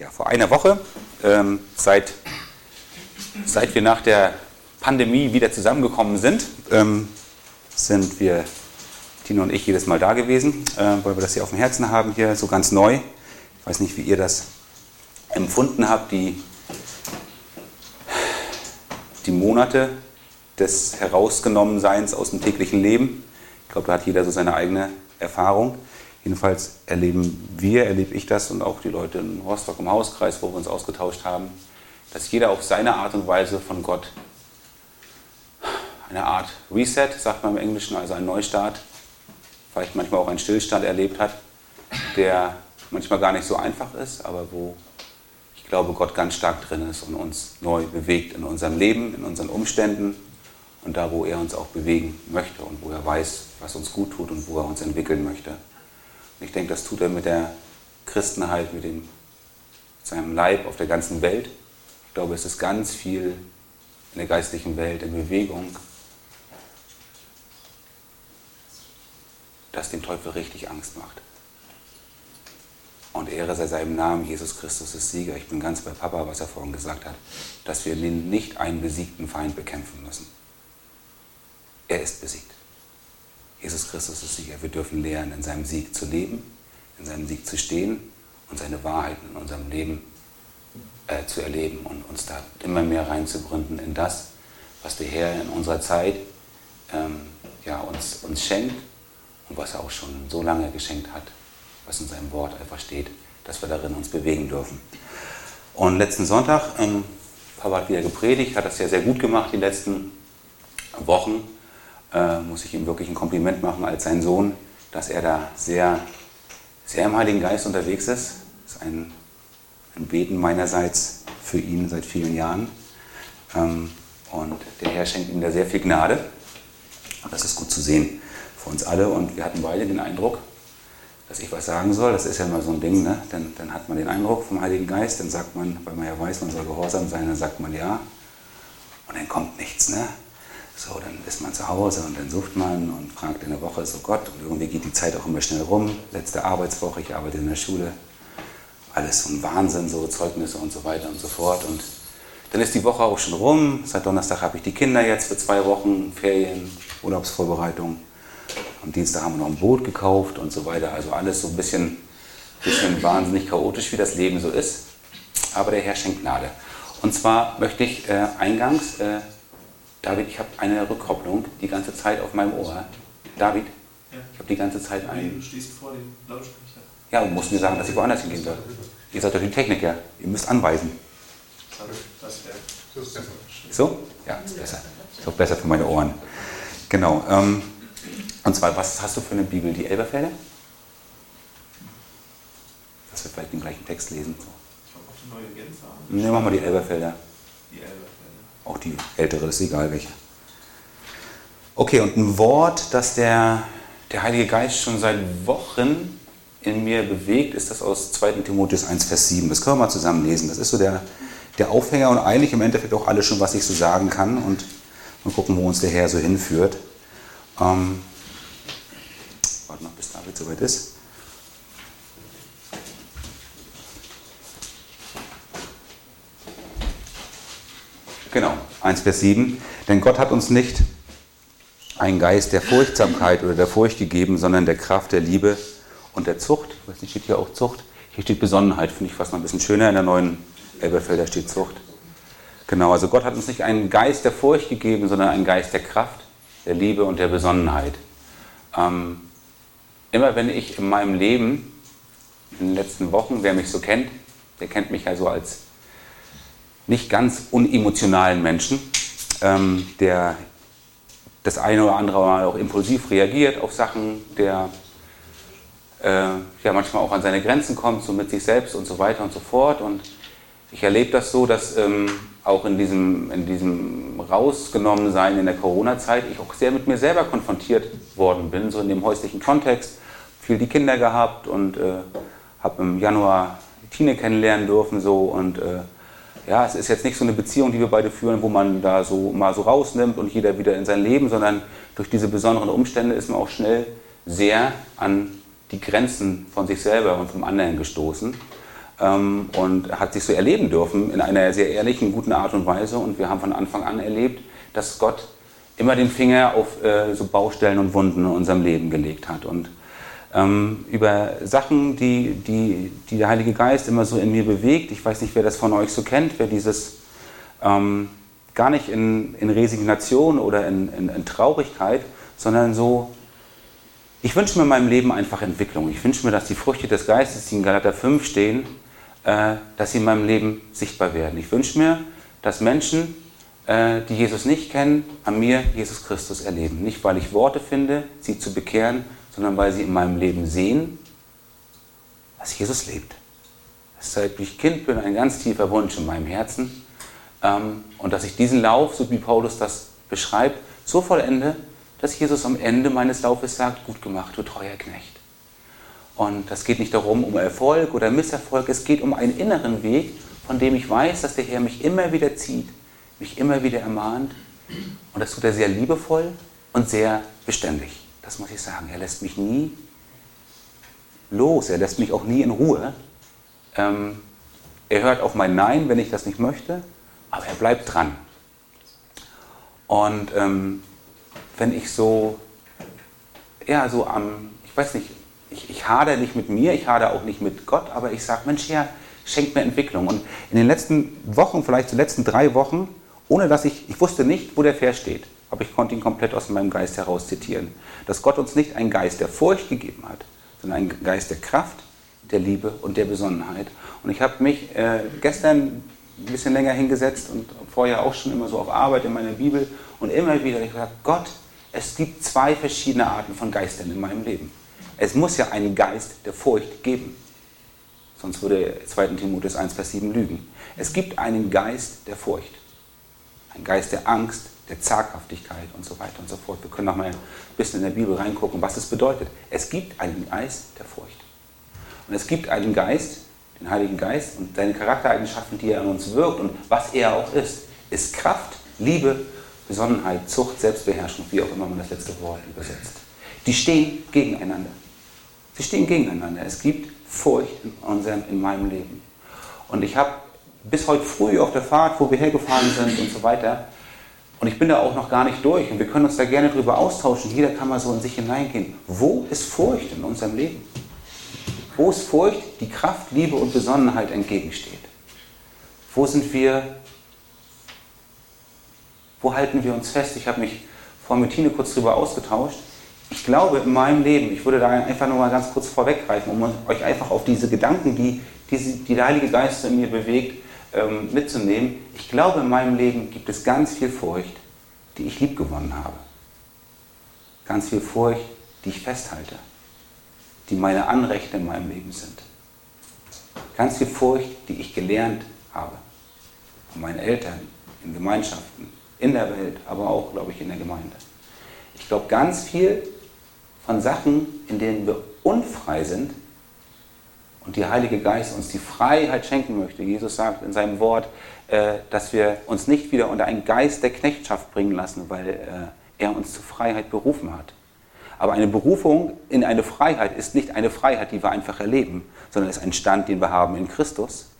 ja, vor einer Woche, ähm, seit, seit wir nach der Pandemie wieder zusammengekommen sind, ähm, sind wir, Tino und ich, jedes Mal da gewesen, äh, weil wir das hier auf dem Herzen haben, hier so ganz neu. Ich weiß nicht, wie ihr das empfunden habt, die, die Monate des Herausgenommenseins aus dem täglichen Leben. Ich glaube, da hat jeder so seine eigene Erfahrung. Jedenfalls erleben wir, erlebe ich das und auch die Leute in Rostock im Hauskreis, wo wir uns ausgetauscht haben, dass jeder auf seine Art und Weise von Gott eine Art Reset, sagt man im Englischen, also ein Neustart, vielleicht manchmal auch einen Stillstand erlebt hat, der manchmal gar nicht so einfach ist, aber wo ich glaube, Gott ganz stark drin ist und uns neu bewegt in unserem Leben, in unseren Umständen und da, wo er uns auch bewegen möchte und wo er weiß, was uns gut tut und wo er uns entwickeln möchte. Ich denke, das tut er mit der Christenheit, mit, dem, seinem Leib auf der ganzen Welt. Ich glaube, es ist ganz viel in der geistlichen Welt in Bewegung, das dem Teufel richtig Angst macht. Und Ehre sei seinem Namen, Jesus Christus ist Sieger. Ich bin ganz bei Papa, was er vorhin gesagt hat, dass wir nicht einen besiegten Feind bekämpfen müssen. Er ist besiegt. Jesus Christus ist Sieger. Wir dürfen lernen, in seinem Sieg zu leben, in seinem Sieg zu stehen und seine Wahrheiten in unserem Leben äh, zu erleben und uns da immer mehr reinzugründen in das, was der Herr in unserer Zeit ähm, ja, uns, uns schenkt und was er auch schon so lange geschenkt hat, was in seinem Wort einfach steht, dass wir darin uns bewegen dürfen. Und letzten Sonntag, ähm, Papa hat wieder gepredigt, hat das sehr, sehr gut gemacht die letzten Wochen äh, muss ich ihm wirklich ein Kompliment machen als sein Sohn, dass er da sehr, sehr im Heiligen Geist unterwegs ist. Das ist ein, ein Beten meinerseits für ihn seit vielen Jahren. Ähm, und der Herr schenkt ihm da sehr viel Gnade. Und das ist gut zu sehen für uns alle. Und wir hatten beide den Eindruck, dass ich was sagen soll. Das ist ja immer so ein Ding. Ne? Dann, dann hat man den Eindruck vom Heiligen Geist, dann sagt man, weil man ja weiß, man soll gehorsam sein, dann sagt man ja. Und dann kommt nichts. Ne? So, dann ist man zu Hause und dann sucht man und fragt in der Woche so Gott und irgendwie geht die Zeit auch immer schnell rum. Letzte Arbeitswoche, ich arbeite in der Schule. Alles so ein Wahnsinn, so Zeugnisse und so weiter und so fort. Und dann ist die Woche auch schon rum. Seit Donnerstag habe ich die Kinder jetzt für zwei Wochen, Ferien, Urlaubsvorbereitung. Am Dienstag haben wir noch ein Boot gekauft und so weiter. Also alles so ein bisschen, bisschen wahnsinnig chaotisch, wie das Leben so ist. Aber der Herr schenkt Gnade. Und zwar möchte ich äh, eingangs äh, David, ich habe eine Rückkopplung die ganze Zeit auf meinem Ohr. David, ja. ich habe die ganze Zeit einen. Du stehst vor dem Lautsprecher. Ja, und musst mir sagen, dass ich woanders hingehen soll. Ihr seid doch die Techniker. Ihr müsst anweisen. Das wäre. So? Ja, ist besser. Ist auch besser für meine Ohren. Genau. Ähm, und zwar, was hast du für eine Bibel? Die Elberfelder? Dass wir vielleicht den gleichen Text lesen. Ich habe auch die neue Genfer. Ne, machen wir die Elberfelder. Die Elberfelder. Auch die ältere, ist egal welche. Okay, und ein Wort, das der, der Heilige Geist schon seit Wochen in mir bewegt, ist das aus 2. Timotheus 1, Vers 7. Das können wir mal zusammen lesen. Das ist so der, der Aufhänger und eigentlich im Endeffekt auch alles schon, was ich so sagen kann. Und mal gucken, wo uns der Herr so hinführt. Ähm, warte noch, bis David soweit ist. Genau, 1 Vers 7. Denn Gott hat uns nicht einen Geist der Furchtsamkeit oder der Furcht gegeben, sondern der Kraft, der Liebe und der Zucht. Ich weiß nicht, steht hier auch Zucht? Hier steht Besonnenheit, finde ich fast mal ein bisschen schöner. In der neuen Elberfelder steht Zucht. Genau, also Gott hat uns nicht einen Geist der Furcht gegeben, sondern einen Geist der Kraft, der Liebe und der Besonnenheit. Ähm, immer wenn ich in meinem Leben, in den letzten Wochen, wer mich so kennt, der kennt mich ja so als nicht ganz unemotionalen Menschen, ähm, der das eine oder andere Mal auch impulsiv reagiert auf Sachen, der äh, ja manchmal auch an seine Grenzen kommt, so mit sich selbst und so weiter und so fort. Und ich erlebe das so, dass ähm, auch in diesem, in diesem Rausgenommensein in der Corona-Zeit ich auch sehr mit mir selber konfrontiert worden bin, so in dem häuslichen Kontext. Viel die Kinder gehabt und äh, habe im Januar Tine kennenlernen dürfen so und äh, ja, es ist jetzt nicht so eine Beziehung, die wir beide führen, wo man da so mal so rausnimmt und jeder wieder in sein Leben, sondern durch diese besonderen Umstände ist man auch schnell sehr an die Grenzen von sich selber und vom anderen gestoßen. ähm, und hat sich so erleben dürfen in einer sehr ehrlichen, guten Art und Weise. Und wir haben von Anfang an erlebt, dass Gott immer den Finger auf äh, so Baustellen und Wunden in unserem Leben gelegt hat. Und ähm, über Sachen, die, die, die der Heilige Geist immer so in mir bewegt. Ich weiß nicht, wer das von euch so kennt, wer dieses ähm, gar nicht in, in Resignation oder in, in, in Traurigkeit, sondern so, ich wünsche mir in meinem Leben einfach Entwicklung. Ich wünsche mir, dass die Früchte des Geistes, die in Galater 5 stehen, äh, dass sie in meinem Leben sichtbar werden. Ich wünsche mir, dass Menschen, äh, die Jesus nicht kennen, an mir Jesus Christus erleben. Nicht, weil ich Worte finde, sie zu bekehren, sondern weil sie in meinem Leben sehen, dass Jesus lebt. Das ist, seit ich Kind bin, ein ganz tiefer Wunsch in meinem Herzen. Ähm, und dass ich diesen Lauf, so wie Paulus das beschreibt, so vollende, dass Jesus am Ende meines Laufes sagt, gut gemacht, du treuer Knecht. Und das geht nicht darum, um Erfolg oder Misserfolg, es geht um einen inneren Weg, von dem ich weiß, dass der Herr mich immer wieder zieht, mich immer wieder ermahnt. Und das tut er sehr liebevoll und sehr beständig. Das muss ich sagen. Er lässt mich nie los, er lässt mich auch nie in Ruhe. Ähm, er hört auf mein Nein, wenn ich das nicht möchte, aber er bleibt dran. Und ähm, wenn ich so, ja, so am, ich weiß nicht, ich, ich hader nicht mit mir, ich hader auch nicht mit Gott, aber ich sage, Mensch, Herr, schenkt mir Entwicklung. Und in den letzten Wochen, vielleicht die letzten drei Wochen, ohne dass ich, ich wusste nicht, wo der Vers steht, aber ich konnte ihn komplett aus meinem Geist heraus zitieren, dass Gott uns nicht einen Geist der Furcht gegeben hat, sondern einen Geist der Kraft, der Liebe und der Besonnenheit. Und ich habe mich äh, gestern ein bisschen länger hingesetzt und vorher auch schon immer so auf Arbeit in meiner Bibel und immer wieder gesagt, Gott, es gibt zwei verschiedene Arten von Geistern in meinem Leben. Es muss ja einen Geist der Furcht geben. Sonst würde 2. Timotheus 1, Vers 7 lügen. Es gibt einen Geist der Furcht. Ein Geist der Angst, der Zaghaftigkeit und so weiter und so fort. Wir können noch mal ein bisschen in der Bibel reingucken, was es bedeutet. Es gibt einen Geist der Furcht. Und es gibt einen Geist, den Heiligen Geist und seine Charaktereigenschaften, die er an uns wirkt und was er auch ist, ist Kraft, Liebe, Besonnenheit, Zucht, Selbstbeherrschung, wie auch immer man das letzte Wort übersetzt. Die stehen gegeneinander. Sie stehen gegeneinander. Es gibt Furcht in, unserem, in meinem Leben. Und ich habe bis heute früh auf der Fahrt, wo wir hergefahren sind und so weiter, und ich bin da auch noch gar nicht durch und wir können uns da gerne drüber austauschen. Jeder kann mal so in sich hineingehen. Wo ist Furcht in unserem Leben? Wo ist Furcht, die Kraft, Liebe und Besonnenheit entgegensteht? Wo sind wir, wo halten wir uns fest? Ich habe mich vor mit Tine kurz darüber ausgetauscht. Ich glaube, in meinem Leben, ich würde da einfach nur mal ganz kurz vorweggreifen, um euch einfach auf diese Gedanken, die, die, die der Heilige Geist in mir bewegt, ähm, mitzunehmen. Ich glaube, in meinem Leben gibt es ganz viel Furcht, die ich liebgewonnen habe. Ganz viel Furcht, die ich festhalte, die meine Anrechte in meinem Leben sind. Ganz viel Furcht, die ich gelernt habe. Von meinen Eltern, in Gemeinschaften, in der Welt, aber auch, glaube ich, in der Gemeinde. Ich glaube, ganz viel von Sachen, in denen wir unfrei sind, und die Heilige Geist uns die Freiheit schenken möchte. Jesus sagt in seinem Wort, äh, dass wir uns nicht wieder unter einen Geist der Knechtschaft bringen lassen, weil äh, er uns zur Freiheit berufen hat. Aber eine Berufung in eine Freiheit ist nicht eine Freiheit, die wir einfach erleben, sondern ist ein Stand, den wir haben in Christus.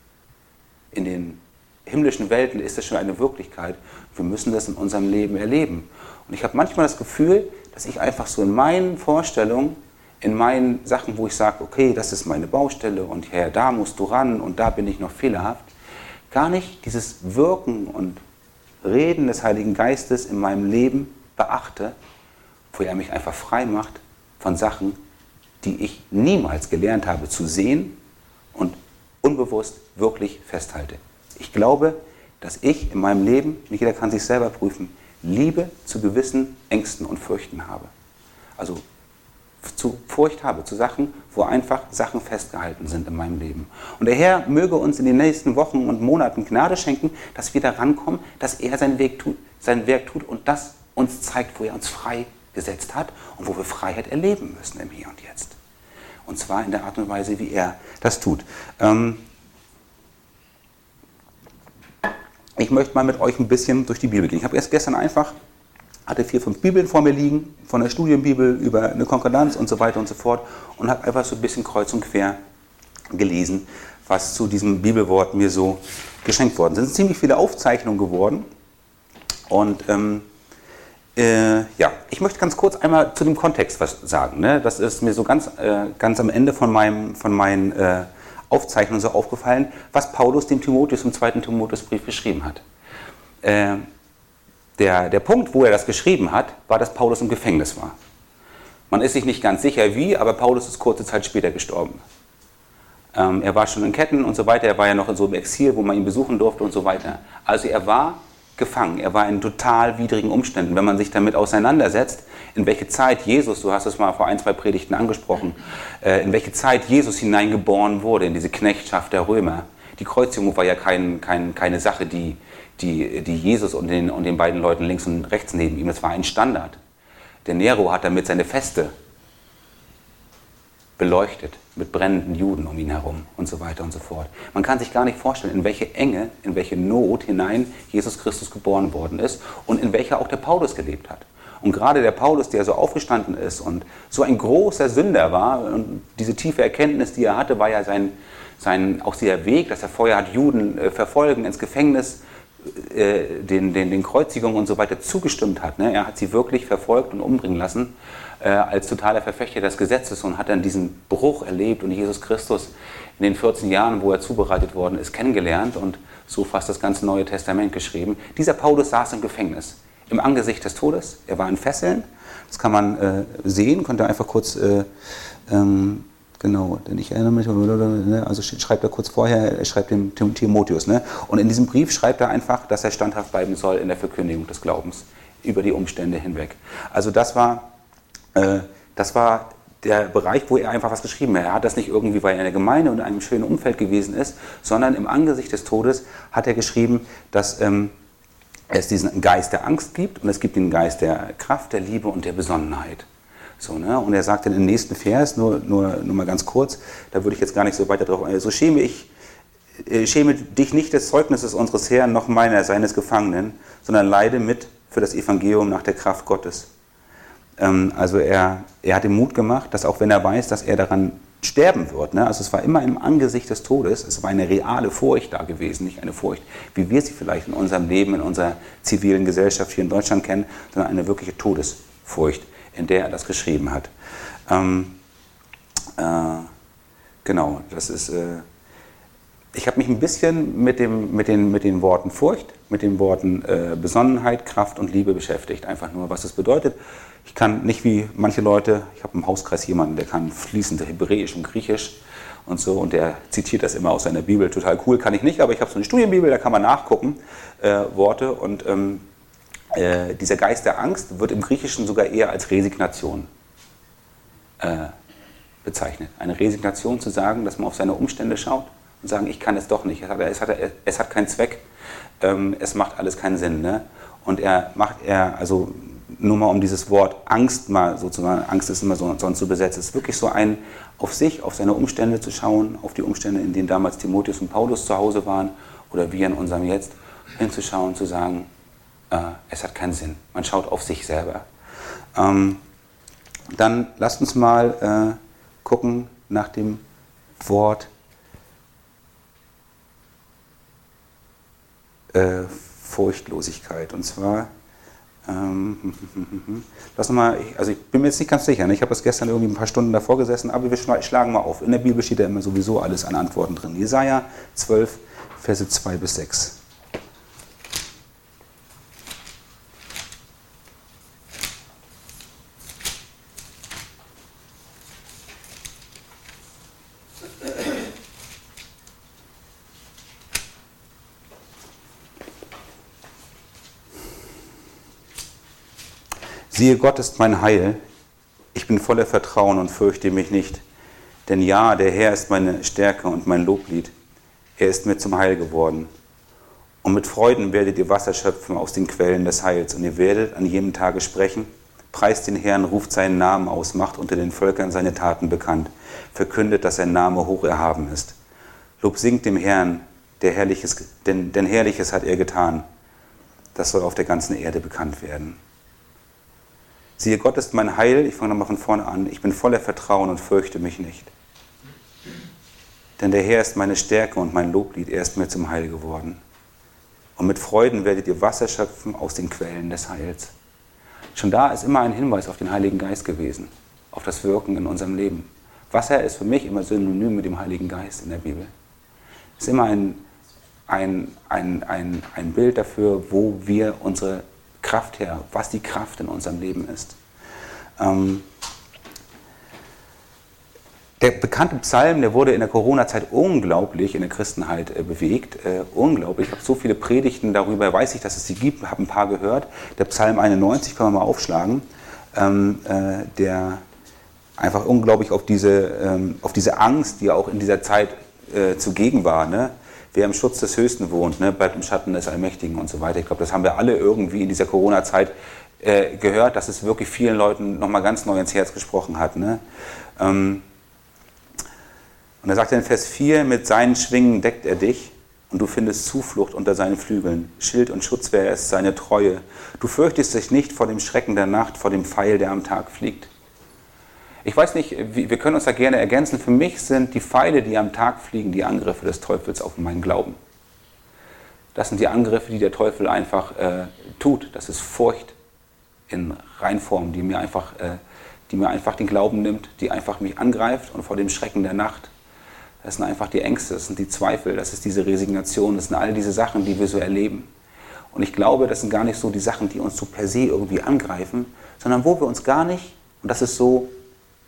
In den himmlischen Welten ist das schon eine Wirklichkeit. Wir müssen das in unserem Leben erleben. Und ich habe manchmal das Gefühl, dass ich einfach so in meinen Vorstellungen in meinen Sachen, wo ich sage, okay, das ist meine Baustelle und Herr, da musst du ran und da bin ich noch fehlerhaft, gar nicht dieses Wirken und Reden des Heiligen Geistes in meinem Leben beachte, wo er mich einfach frei macht von Sachen, die ich niemals gelernt habe zu sehen und unbewusst wirklich festhalte. Ich glaube, dass ich in meinem Leben, nicht jeder kann sich selber prüfen, Liebe zu gewissen Ängsten und Fürchten habe. Also zu Furcht habe, zu Sachen, wo einfach Sachen festgehalten sind in meinem Leben. Und der Herr möge uns in den nächsten Wochen und Monaten Gnade schenken, dass wir daran kommen, dass er sein, Weg tut, sein Werk tut und das uns zeigt, wo er uns frei gesetzt hat und wo wir Freiheit erleben müssen im Hier und Jetzt. Und zwar in der Art und Weise, wie er das tut. Ähm ich möchte mal mit euch ein bisschen durch die Bibel gehen. Ich habe erst gestern einfach hatte vier, fünf Bibeln vor mir liegen, von der Studienbibel über eine Konkordanz und so weiter und so fort und habe einfach so ein bisschen kreuz und quer gelesen, was zu diesem Bibelwort mir so geschenkt worden sind. Es sind ziemlich viele Aufzeichnungen geworden. Und ähm, äh, ja, ich möchte ganz kurz einmal zu dem Kontext was sagen. Ne? Das ist mir so ganz, äh, ganz am Ende von, meinem, von meinen äh, Aufzeichnungen so aufgefallen, was Paulus dem Timotheus im zweiten Timotheusbrief geschrieben hat. Der, der Punkt, wo er das geschrieben hat, war, dass Paulus im Gefängnis war. Man ist sich nicht ganz sicher wie, aber Paulus ist kurze Zeit später gestorben. Ähm, er war schon in Ketten und so weiter, er war ja noch in so einem Exil, wo man ihn besuchen durfte und so weiter. Also er war gefangen, er war in total widrigen Umständen. Wenn man sich damit auseinandersetzt, in welche Zeit Jesus, du hast es mal vor ein, zwei Predigten angesprochen, äh, in welche Zeit Jesus hineingeboren wurde, in diese Knechtschaft der Römer. Die Kreuzigung war ja kein, kein, keine Sache, die, die, die Jesus und den, und den beiden Leuten links und rechts neben ihm, das war ein Standard. Der Nero hat damit seine Feste beleuchtet mit brennenden Juden um ihn herum und so weiter und so fort. Man kann sich gar nicht vorstellen, in welche Enge, in welche Not hinein Jesus Christus geboren worden ist und in welcher auch der Paulus gelebt hat. Und gerade der Paulus, der so aufgestanden ist und so ein großer Sünder war, und diese tiefe Erkenntnis, die er hatte, war ja sein, sein auch dieser Weg, dass er vorher hat Juden äh, verfolgen, ins Gefängnis äh, den, den, den Kreuzigungen und so weiter zugestimmt hat. Ne? Er hat sie wirklich verfolgt und umbringen lassen äh, als totaler Verfechter des Gesetzes und hat dann diesen Bruch erlebt und Jesus Christus in den 14 Jahren, wo er zubereitet worden ist, kennengelernt und so fast das ganze Neue Testament geschrieben. Dieser Paulus saß im Gefängnis, im Angesicht des Todes. Er war in Fesseln. Das kann man äh, sehen, könnt ihr einfach kurz äh, ähm, Genau, denn ich erinnere mich, ne, also schreibt er kurz vorher, er schreibt dem Timotheus. Ne? Und in diesem Brief schreibt er einfach, dass er standhaft bleiben soll in der Verkündigung des Glaubens über die Umstände hinweg. Also das war, äh, das war der Bereich, wo er einfach was geschrieben hat. Er hat das nicht irgendwie, weil er in der Gemeinde und in einem schönen Umfeld gewesen ist, sondern im Angesicht des Todes hat er geschrieben, dass ähm, es diesen Geist der Angst gibt und es gibt den Geist der Kraft, der Liebe und der Besonnenheit. So, ne? Und er sagt dann im nächsten Vers, nur, nur, nur mal ganz kurz, da würde ich jetzt gar nicht so weiter drauf eingehen, so schäme ich, äh, schäme dich nicht des Zeugnisses unseres Herrn noch meiner, seines Gefangenen, sondern leide mit für das Evangelium nach der Kraft Gottes. Ähm, also er, er hat ihm Mut gemacht, dass auch wenn er weiß, dass er daran sterben wird, ne? also es war immer im Angesicht des Todes, es war eine reale Furcht da gewesen, nicht eine Furcht, wie wir sie vielleicht in unserem Leben, in unserer zivilen Gesellschaft hier in Deutschland kennen, sondern eine wirkliche Todesfurcht in der er das geschrieben hat. Ähm, äh, genau, das ist. Äh, ich habe mich ein bisschen mit, dem, mit, den, mit den Worten Furcht, mit den Worten äh, Besonnenheit, Kraft und Liebe beschäftigt. Einfach nur, was es bedeutet. Ich kann nicht wie manche Leute, ich habe im Hauskreis jemanden, der kann fließend Hebräisch und Griechisch und so und der zitiert das immer aus seiner Bibel. Total cool, kann ich nicht, aber ich habe so eine Studienbibel, da kann man nachgucken, äh, Worte und ähm, äh, dieser Geist der Angst wird im Griechischen sogar eher als Resignation äh, bezeichnet. Eine Resignation zu sagen, dass man auf seine Umstände schaut und sagen, ich kann es doch nicht, es hat, es hat, es hat keinen Zweck, ähm, es macht alles keinen Sinn. Ne? Und er macht er, also nur mal um dieses Wort Angst mal sozusagen, Angst ist immer so, sonst so besetzt, es ist wirklich so ein auf sich, auf seine Umstände zu schauen, auf die Umstände, in denen damals Timotheus und Paulus zu Hause waren oder wir in unserem Jetzt, hinzuschauen, zu sagen, äh, es hat keinen Sinn. Man schaut auf sich selber. Ähm, dann lasst uns mal äh, gucken nach dem Wort äh, Furchtlosigkeit. Und zwar, ähm, lass mal, also ich bin mir jetzt nicht ganz sicher, ne? ich habe das gestern irgendwie ein paar Stunden davor gesessen, aber wir schlagen mal auf. In der Bibel steht ja immer sowieso alles an Antworten drin. Jesaja 12, Verse 2 bis 6. Siehe, Gott ist mein Heil. Ich bin voller Vertrauen und fürchte mich nicht. Denn ja, der Herr ist meine Stärke und mein Loblied. Er ist mir zum Heil geworden. Und mit Freuden werdet ihr Wasser schöpfen aus den Quellen des Heils. Und ihr werdet an jedem Tage sprechen. Preist den Herrn, ruft seinen Namen aus, macht unter den Völkern seine Taten bekannt. Verkündet, dass sein Name hoch erhaben ist. Lob singt dem Herrn, der Herrliches, denn, denn Herrliches hat er getan. Das soll auf der ganzen Erde bekannt werden. Siehe, Gott ist mein Heil. Ich fange nochmal von vorne an. Ich bin voller Vertrauen und fürchte mich nicht. Denn der Herr ist meine Stärke und mein Loblied, er ist mir zum Heil geworden. Und mit Freuden werdet ihr Wasser schöpfen aus den Quellen des Heils. Schon da ist immer ein Hinweis auf den Heiligen Geist gewesen, auf das Wirken in unserem Leben. Wasser ist für mich immer synonym mit dem Heiligen Geist in der Bibel. Es ist immer ein, ein, ein, ein, ein Bild dafür, wo wir unsere Kraft her, was die Kraft in unserem Leben ist. Ähm, der bekannte Psalm, der wurde in der Corona-Zeit unglaublich in der Christenheit äh, bewegt. Äh, unglaublich. Ich habe so viele Predigten darüber, weiß ich, dass es sie gibt, habe ein paar gehört. Der Psalm 91 kann man mal aufschlagen. Ähm, äh, der einfach unglaublich auf diese, ähm, auf diese Angst, die auch in dieser Zeit äh, zugegen war. Ne? Wer im Schutz des Höchsten wohnt, ne, bleibt im Schatten des Allmächtigen und so weiter. Ich glaube, das haben wir alle irgendwie in dieser Corona-Zeit äh, gehört, dass es wirklich vielen Leuten nochmal ganz neu ins Herz gesprochen hat. Ne? Ähm, und er sagt in Vers 4, mit seinen Schwingen deckt er dich und du findest Zuflucht unter seinen Flügeln. Schild und Schutzwehr ist seine Treue. Du fürchtest dich nicht vor dem Schrecken der Nacht, vor dem Pfeil, der am Tag fliegt. Ich weiß nicht, wir können uns da gerne ergänzen. Für mich sind die Pfeile, die am Tag fliegen, die Angriffe des Teufels auf meinen Glauben. Das sind die Angriffe, die der Teufel einfach äh, tut. Das ist Furcht in Reinform, die mir, einfach, äh, die mir einfach den Glauben nimmt, die einfach mich angreift und vor dem Schrecken der Nacht das sind einfach die Ängste, das sind die Zweifel, das ist diese Resignation, das sind all diese Sachen, die wir so erleben. Und ich glaube, das sind gar nicht so die Sachen, die uns so per se irgendwie angreifen, sondern wo wir uns gar nicht, und das ist so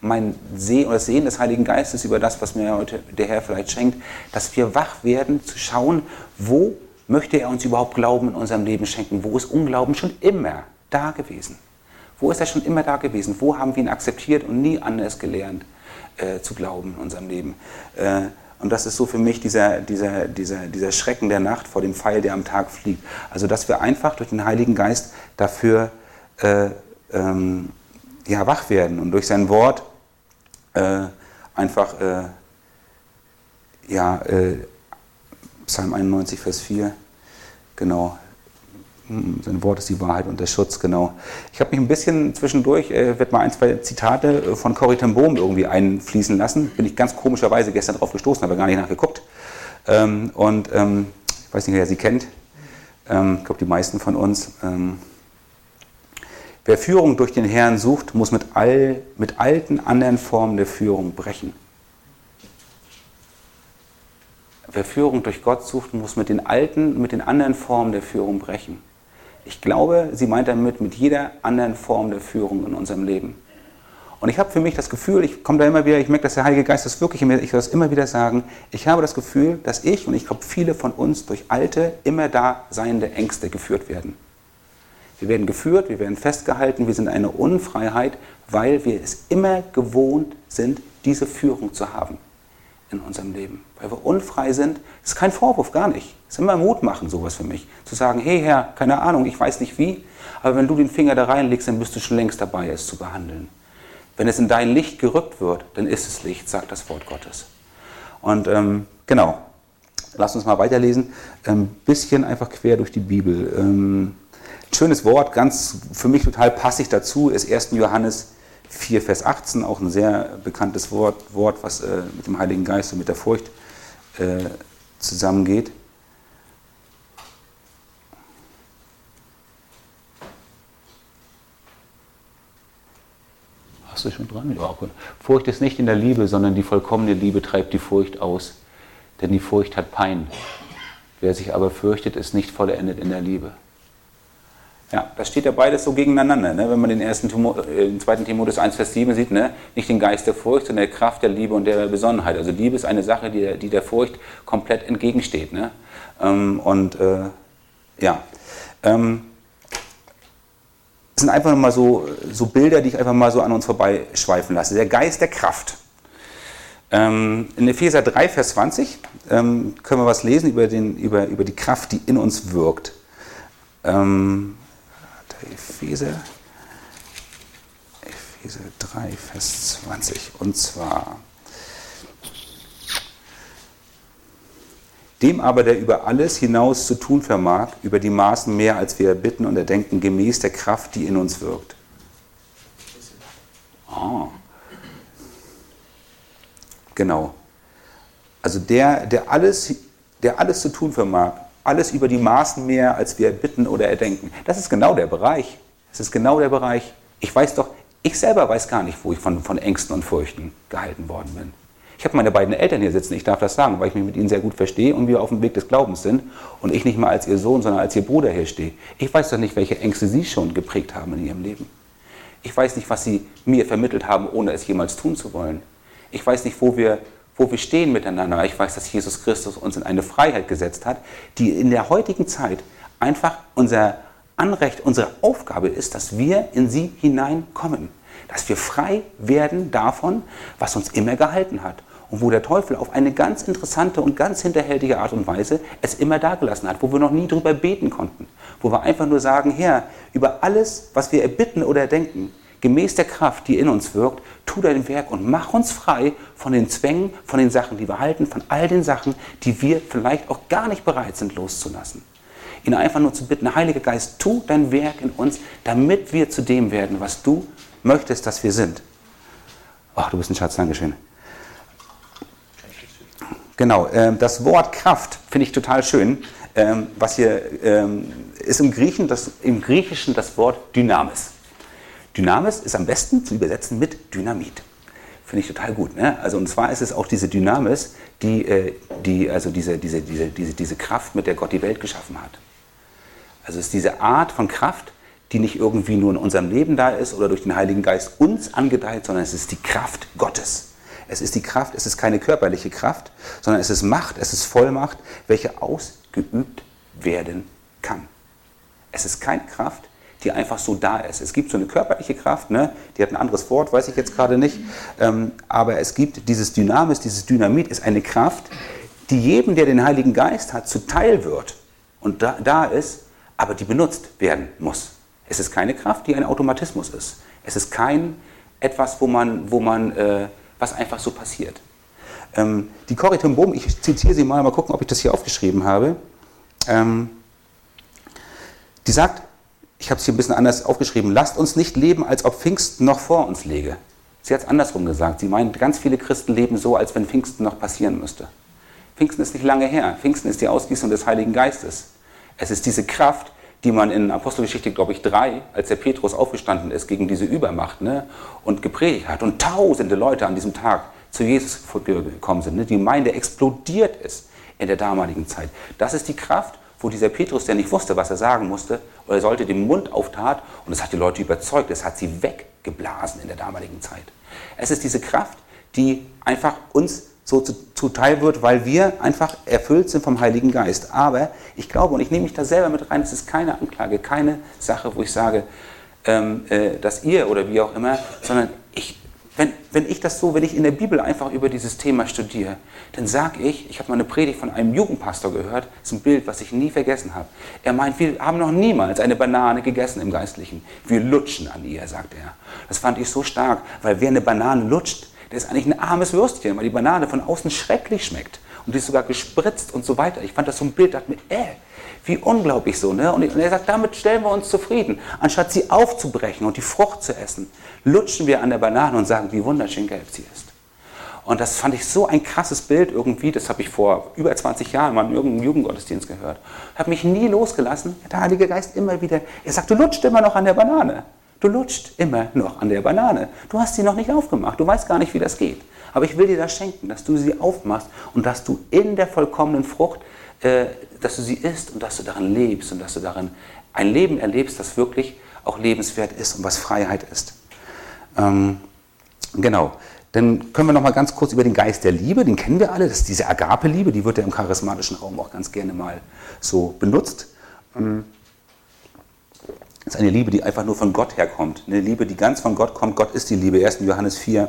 mein Sehen oder das Sehen des Heiligen Geistes über das, was mir heute der Herr vielleicht schenkt, dass wir wach werden zu schauen, wo möchte er uns überhaupt Glauben in unserem Leben schenken? Wo ist Unglauben schon immer da gewesen? Wo ist er schon immer da gewesen? Wo haben wir ihn akzeptiert und nie anders gelernt? äh, zu glauben in unserem Leben. Äh, und das ist so für mich dieser, dieser, dieser, dieser Schrecken der Nacht vor dem Pfeil, der am Tag fliegt. Also dass wir einfach durch den Heiligen Geist dafür äh, ähm, ja, wach werden und durch sein Wort äh, einfach, äh, ja, äh, Psalm 91, Vers 4, genau, sein Wort ist die Wahrheit und der Schutz, genau. Ich habe mich ein bisschen zwischendurch, äh, werde mal ein, zwei Zitate von Corrie ten Boom irgendwie einfließen lassen. Bin ich ganz komischerweise gestern drauf gestoßen, habe gar nicht nachgeguckt. Ähm, und ähm, ich weiß nicht, wer sie kennt. Ähm, ich glaube, die meisten von uns. Ähm, wer Führung durch den Herrn sucht, muss mit, all, mit alten anderen Formen der Führung brechen. Wer Führung durch Gott sucht, muss mit den alten, mit den anderen Formen der Führung brechen. Ich glaube, sie meint damit mit jeder anderen Form der Führung in unserem Leben. Und ich habe für mich das Gefühl, ich komme da immer wieder, ich merke, dass der Heilige Geist das wirklich, ich will das immer wieder sagen, ich habe das Gefühl, dass ich und ich glaube viele von uns durch alte, immer da seiende Ängste geführt werden. Wir werden geführt, wir werden festgehalten, wir sind eine Unfreiheit, weil wir es immer gewohnt sind, diese Führung zu haben in unserem Leben. Weil wir unfrei sind, ist kein Vorwurf, gar nicht. Es ist immer Mut machen, sowas für mich. Zu sagen, hey Herr, keine Ahnung, ich weiß nicht wie, aber wenn du den Finger da reinlegst, dann bist du schon längst dabei, es zu behandeln. Wenn es in dein Licht gerückt wird, dann ist es Licht, sagt das Wort Gottes. Und ähm, genau, lass uns mal weiterlesen. Ein ähm, bisschen einfach quer durch die Bibel. Ähm, schönes Wort, ganz für mich total passig dazu, ist 1. Johannes 4, Vers 18, auch ein sehr bekanntes Wort, Wort was äh, mit dem Heiligen Geist und mit der Furcht äh, zusammengeht. Hast du schon dran? Ja, gut. Furcht ist nicht in der Liebe, sondern die vollkommene Liebe treibt die Furcht aus. Denn die Furcht hat Pein. Wer sich aber fürchtet, ist nicht vollendet in der Liebe. Ja, das steht ja beides so gegeneinander. Ne? Wenn man den, ersten Timo, äh, den zweiten Timotheus 1, Vers 7 sieht, ne? nicht den Geist der Furcht, sondern der Kraft der Liebe und der Besonnenheit. Also Liebe ist eine Sache, die, die der Furcht komplett entgegensteht. Ne? Ähm, und äh, ja, ähm, das sind einfach mal so, so Bilder, die ich einfach mal so an uns vorbeischweifen lasse. Der Geist der Kraft. Ähm, in Epheser 3, Vers 20 ähm, können wir was lesen über, den, über, über die Kraft, die in uns wirkt. Ähm, Epheser, Epheser 3, Vers 20. Und zwar, dem aber, der über alles hinaus zu tun vermag, über die Maßen mehr, als wir erbitten und erdenken, gemäß der Kraft, die in uns wirkt. Ah. Genau. Also der, der alles, der alles zu tun vermag, alles über die Maßen mehr, als wir bitten oder erdenken. Das ist genau der Bereich. Das ist genau der Bereich. Ich weiß doch, ich selber weiß gar nicht, wo ich von, von Ängsten und Furchten gehalten worden bin. Ich habe meine beiden Eltern hier sitzen, ich darf das sagen, weil ich mich mit ihnen sehr gut verstehe und wir auf dem Weg des Glaubens sind und ich nicht mal als ihr Sohn, sondern als ihr Bruder hier stehe. Ich weiß doch nicht, welche Ängste sie schon geprägt haben in ihrem Leben. Ich weiß nicht, was sie mir vermittelt haben, ohne es jemals tun zu wollen. Ich weiß nicht, wo wir, wo wir stehen miteinander. Ich weiß, dass Jesus Christus uns in eine Freiheit gesetzt hat, die in der heutigen Zeit einfach unser Anrecht, unsere Aufgabe ist, dass wir in sie hineinkommen. Dass wir frei werden davon, was uns immer gehalten hat. Und wo der Teufel auf eine ganz interessante und ganz hinterhältige Art und Weise es immer dagelassen hat, wo wir noch nie drüber beten konnten. Wo wir einfach nur sagen, Herr, über alles, was wir erbitten oder denken, gemäß der Kraft, die in uns wirkt, tu dein Werk und mach uns frei von den Zwängen, von den Sachen, die wir halten, von all den Sachen, die wir vielleicht auch gar nicht bereit sind loszulassen. Ihn einfach nur zu bitten, Heiliger Geist, tu dein Werk in uns, damit wir zu dem werden, was du möchtest, dass wir sind. Ach, du bist ein Schatz, Dankeschön. Genau, äh, das Wort Kraft finde ich total schön. Ähm, was hier ähm, ist im, Griechen, das, im Griechischen das Wort Dynamis. Dynamis ist am besten zu übersetzen mit Dynamit. Finde ich total gut. Ne? Also und zwar ist es auch diese Dynamis, die, äh, die also diese, diese, diese, diese, diese Kraft, mit der Gott die Welt geschaffen hat. Also es ist diese Art von Kraft, die nicht irgendwie nur in unserem Leben da ist oder durch den Heiligen Geist uns angedeiht, sondern es ist die Kraft Gottes. Es ist die Kraft, es ist keine körperliche Kraft, sondern es ist Macht, es ist Vollmacht, welche ausgeübt werden kann. Es ist keine Kraft, die einfach so da ist. Es gibt so eine körperliche Kraft, ne? die hat ein anderes Wort, weiß ich jetzt gerade nicht, ähm, aber es gibt dieses Dynamis, dieses Dynamit ist eine Kraft, die jedem, der den Heiligen Geist hat, zuteil wird und da, da ist, aber die benutzt werden muss. Es ist keine Kraft, die ein Automatismus ist. Es ist kein etwas, wo man, wo man äh, was einfach so passiert. Ähm, die Corrie ten Bohm, ich zitiere sie mal, mal gucken, ob ich das hier aufgeschrieben habe. Ähm, die sagt, ich habe es hier ein bisschen anders aufgeschrieben, lasst uns nicht leben, als ob Pfingsten noch vor uns läge. Sie hat es andersrum gesagt. Sie meint, ganz viele Christen leben so, als wenn Pfingsten noch passieren müsste. Pfingsten ist nicht lange her. Pfingsten ist die Ausgießung des Heiligen Geistes. Es ist diese Kraft, die man in Apostelgeschichte, glaube ich, drei, als der Petrus aufgestanden ist gegen diese Übermacht ne, und gepredigt hat und tausende Leute an diesem Tag zu Jesus gekommen sind. Ne, die Gemeinde explodiert ist in der damaligen Zeit. Das ist die Kraft, wo dieser Petrus, der nicht wusste, was er sagen musste, oder er sollte den Mund auftat und es hat die Leute überzeugt, es hat sie weggeblasen in der damaligen Zeit. Es ist diese Kraft, die einfach uns so zuteil wird, weil wir einfach erfüllt sind vom Heiligen Geist. Aber ich glaube, und ich nehme mich da selber mit rein, es ist keine Anklage, keine Sache, wo ich sage, ähm, äh, dass ihr oder wie auch immer, sondern ich wenn, wenn ich das so, wenn ich in der Bibel einfach über dieses Thema studiere, dann sage ich, ich habe mal eine Predigt von einem Jugendpastor gehört, das ist ein Bild, was ich nie vergessen habe. Er meint, wir haben noch niemals eine Banane gegessen im Geistlichen. Wir lutschen an ihr, sagt er. Das fand ich so stark, weil wer eine Banane lutscht, der ist eigentlich ein armes Würstchen, weil die Banane von außen schrecklich schmeckt und die ist sogar gespritzt und so weiter. Ich fand das so ein Bild, dachte mir, äh, wie unglaublich so. Ne? Und er sagt, damit stellen wir uns zufrieden. Anstatt sie aufzubrechen und die Frucht zu essen, lutschen wir an der Banane und sagen, wie wunderschön gelb sie ist. Und das fand ich so ein krasses Bild irgendwie, das habe ich vor über 20 Jahren mal in irgendeinem Jugendgottesdienst gehört. Habe mich nie losgelassen. Der Heilige Geist immer wieder, er sagt, du lutscht immer noch an der Banane. Du lutscht immer noch an der Banane. Du hast sie noch nicht aufgemacht. Du weißt gar nicht, wie das geht. Aber ich will dir das schenken, dass du sie aufmachst und dass du in der vollkommenen Frucht äh, dass du sie isst und dass du darin lebst und dass du darin ein Leben erlebst, das wirklich auch lebenswert ist und was Freiheit ist. Ähm, genau. Dann können wir noch mal ganz kurz über den Geist der Liebe, den kennen wir alle, das ist diese Agape-Liebe, die wird ja im charismatischen Raum auch ganz gerne mal so benutzt. Ähm, das ist eine Liebe, die einfach nur von Gott herkommt. Eine Liebe, die ganz von Gott kommt. Gott ist die Liebe. 1. Johannes 4,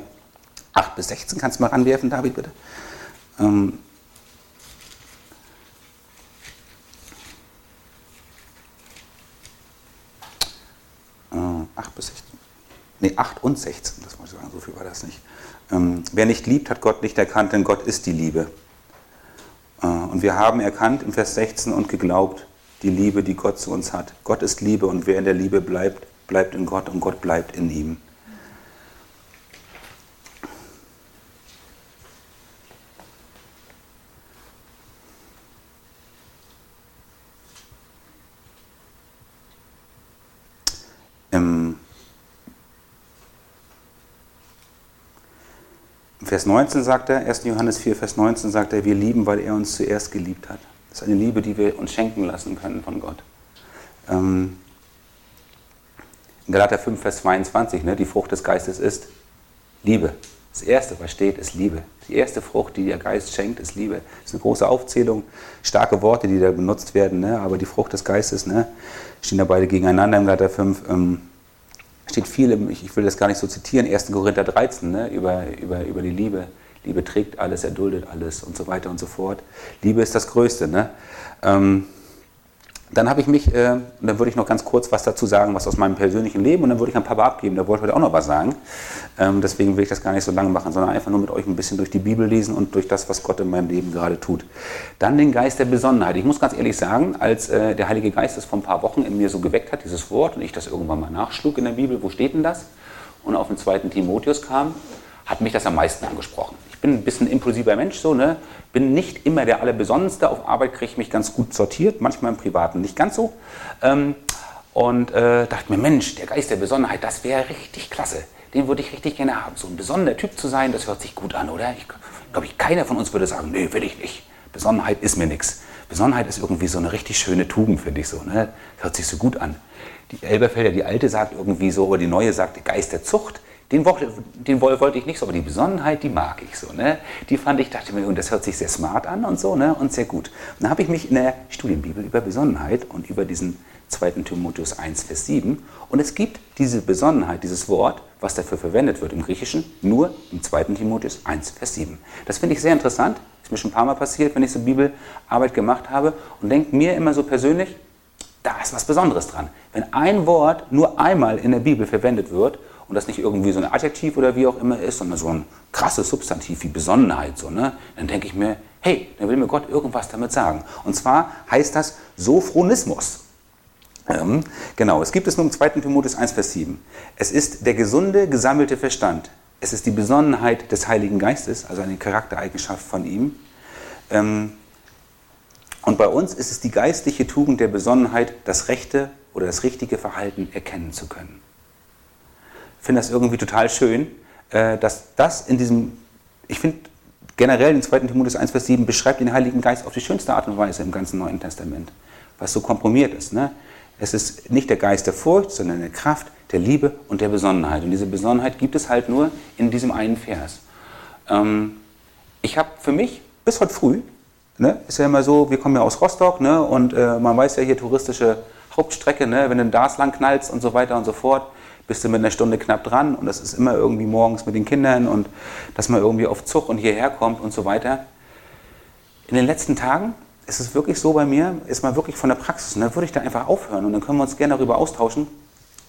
8 bis 16. Kannst du mal ranwerfen, David, bitte? Ähm, 8 bis 16. Nee, 8 und 16, das muss ich sagen, so viel war das nicht. Ähm, wer nicht liebt, hat Gott nicht erkannt, denn Gott ist die Liebe. Äh, und wir haben erkannt im Vers 16 und geglaubt, die Liebe, die Gott zu uns hat. Gott ist Liebe und wer in der Liebe bleibt, bleibt in Gott und Gott bleibt in ihm. Vers 19 sagt er, 1. Johannes 4, Vers 19 sagt er, wir lieben, weil er uns zuerst geliebt hat. Das ist eine Liebe, die wir uns schenken lassen können von Gott. Ähm, Galater 5, Vers 22, ne, die Frucht des Geistes ist Liebe. Das Erste, was steht, ist Liebe. Die erste Frucht, die der Geist schenkt, ist Liebe. Das ist eine große Aufzählung, starke Worte, die da benutzt werden, ne? aber die Frucht des Geistes, ne? stehen da beide gegeneinander im Galater 5. Ähm, steht viel, im, ich will das gar nicht so zitieren, 1. Korinther 13, ne? über, über, über die Liebe. Liebe trägt alles, erduldet alles und so weiter und so fort. Liebe ist das Größte. Ne? Ähm, dann habe ich mich, äh, dann würde ich noch ganz kurz was dazu sagen, was aus meinem persönlichen Leben, und dann würde ich an Papa abgeben, der wollte heute auch noch was sagen. Ähm, deswegen will ich das gar nicht so lange machen, sondern einfach nur mit euch ein bisschen durch die Bibel lesen und durch das, was Gott in meinem Leben gerade tut. Dann den Geist der Besonnenheit. Ich muss ganz ehrlich sagen, als äh, der Heilige Geist es vor ein paar Wochen in mir so geweckt hat, dieses Wort, und ich das irgendwann mal nachschlug in der Bibel, wo steht denn das? Und auf den zweiten Timotheus kam, hat mich das am meisten angesprochen. Ich bin ein bisschen impulsiver Mensch, so, ne? bin nicht immer der Allerbesonnenste. Auf Arbeit kriege ich mich ganz gut sortiert, manchmal im Privaten nicht ganz so. Ähm, und äh, dachte mir, Mensch, der Geist der Besonnenheit, das wäre richtig klasse. Den würde ich richtig gerne haben. So ein besonderer Typ zu sein, das hört sich gut an, oder? Ich glaube, keiner von uns würde sagen, nee, will ich nicht. Besonnenheit ist mir nichts. Besonnenheit ist irgendwie so eine richtig schöne Tugend, finde ich so. Ne? Hört sich so gut an. Die Elberfelder, die alte sagt irgendwie so, oder die neue sagt, Geist der Zucht. Den, den wollte ich nicht so, aber die Besonnenheit, die mag ich so. Ne? Die fand ich, dachte mir, das hört sich sehr smart an und so ne? und sehr gut. Und dann habe ich mich in der Studienbibel über Besonnenheit und über diesen 2. Timotheus 1, Vers 7. Und es gibt diese Besonnenheit, dieses Wort, was dafür verwendet wird im Griechischen, nur im 2. Timotheus 1, Vers 7. Das finde ich sehr interessant. Ist mir schon ein paar Mal passiert, wenn ich so Bibelarbeit gemacht habe und denke mir immer so persönlich, da ist was Besonderes dran. Wenn ein Wort nur einmal in der Bibel verwendet wird und das nicht irgendwie so ein Adjektiv oder wie auch immer ist, sondern so ein krasses Substantiv wie Besonnenheit, so, ne? dann denke ich mir, hey, dann will mir Gott irgendwas damit sagen. Und zwar heißt das Sophronismus. Ähm, genau, es gibt es nur im 2. Timotheus 1, Vers 7. Es ist der gesunde, gesammelte Verstand. Es ist die Besonnenheit des Heiligen Geistes, also eine Charaktereigenschaft von ihm. Ähm, und bei uns ist es die geistliche Tugend der Besonnenheit, das rechte oder das richtige Verhalten erkennen zu können finde das irgendwie total schön, äh, dass das in diesem, ich finde generell den 2. Timotheus 1, Vers 7 beschreibt den Heiligen Geist auf die schönste Art und Weise im ganzen Neuen Testament, was so komprimiert ist. Ne? Es ist nicht der Geist der Furcht, sondern der Kraft, der Liebe und der Besonnenheit. Und diese Besonnenheit gibt es halt nur in diesem einen Vers. Ähm, ich habe für mich bis heute früh, ne, ist ja immer so, wir kommen ja aus Rostock ne, und äh, man weiß ja hier touristische Hauptstrecke, ne, wenn du da lang knallst und so weiter und so fort bist du mit einer Stunde knapp dran und das ist immer irgendwie morgens mit den Kindern und dass man irgendwie auf Zug und hierher kommt und so weiter. In den letzten Tagen ist es wirklich so bei mir, ist mal wirklich von der Praxis und dann würde ich da einfach aufhören und dann können wir uns gerne darüber austauschen.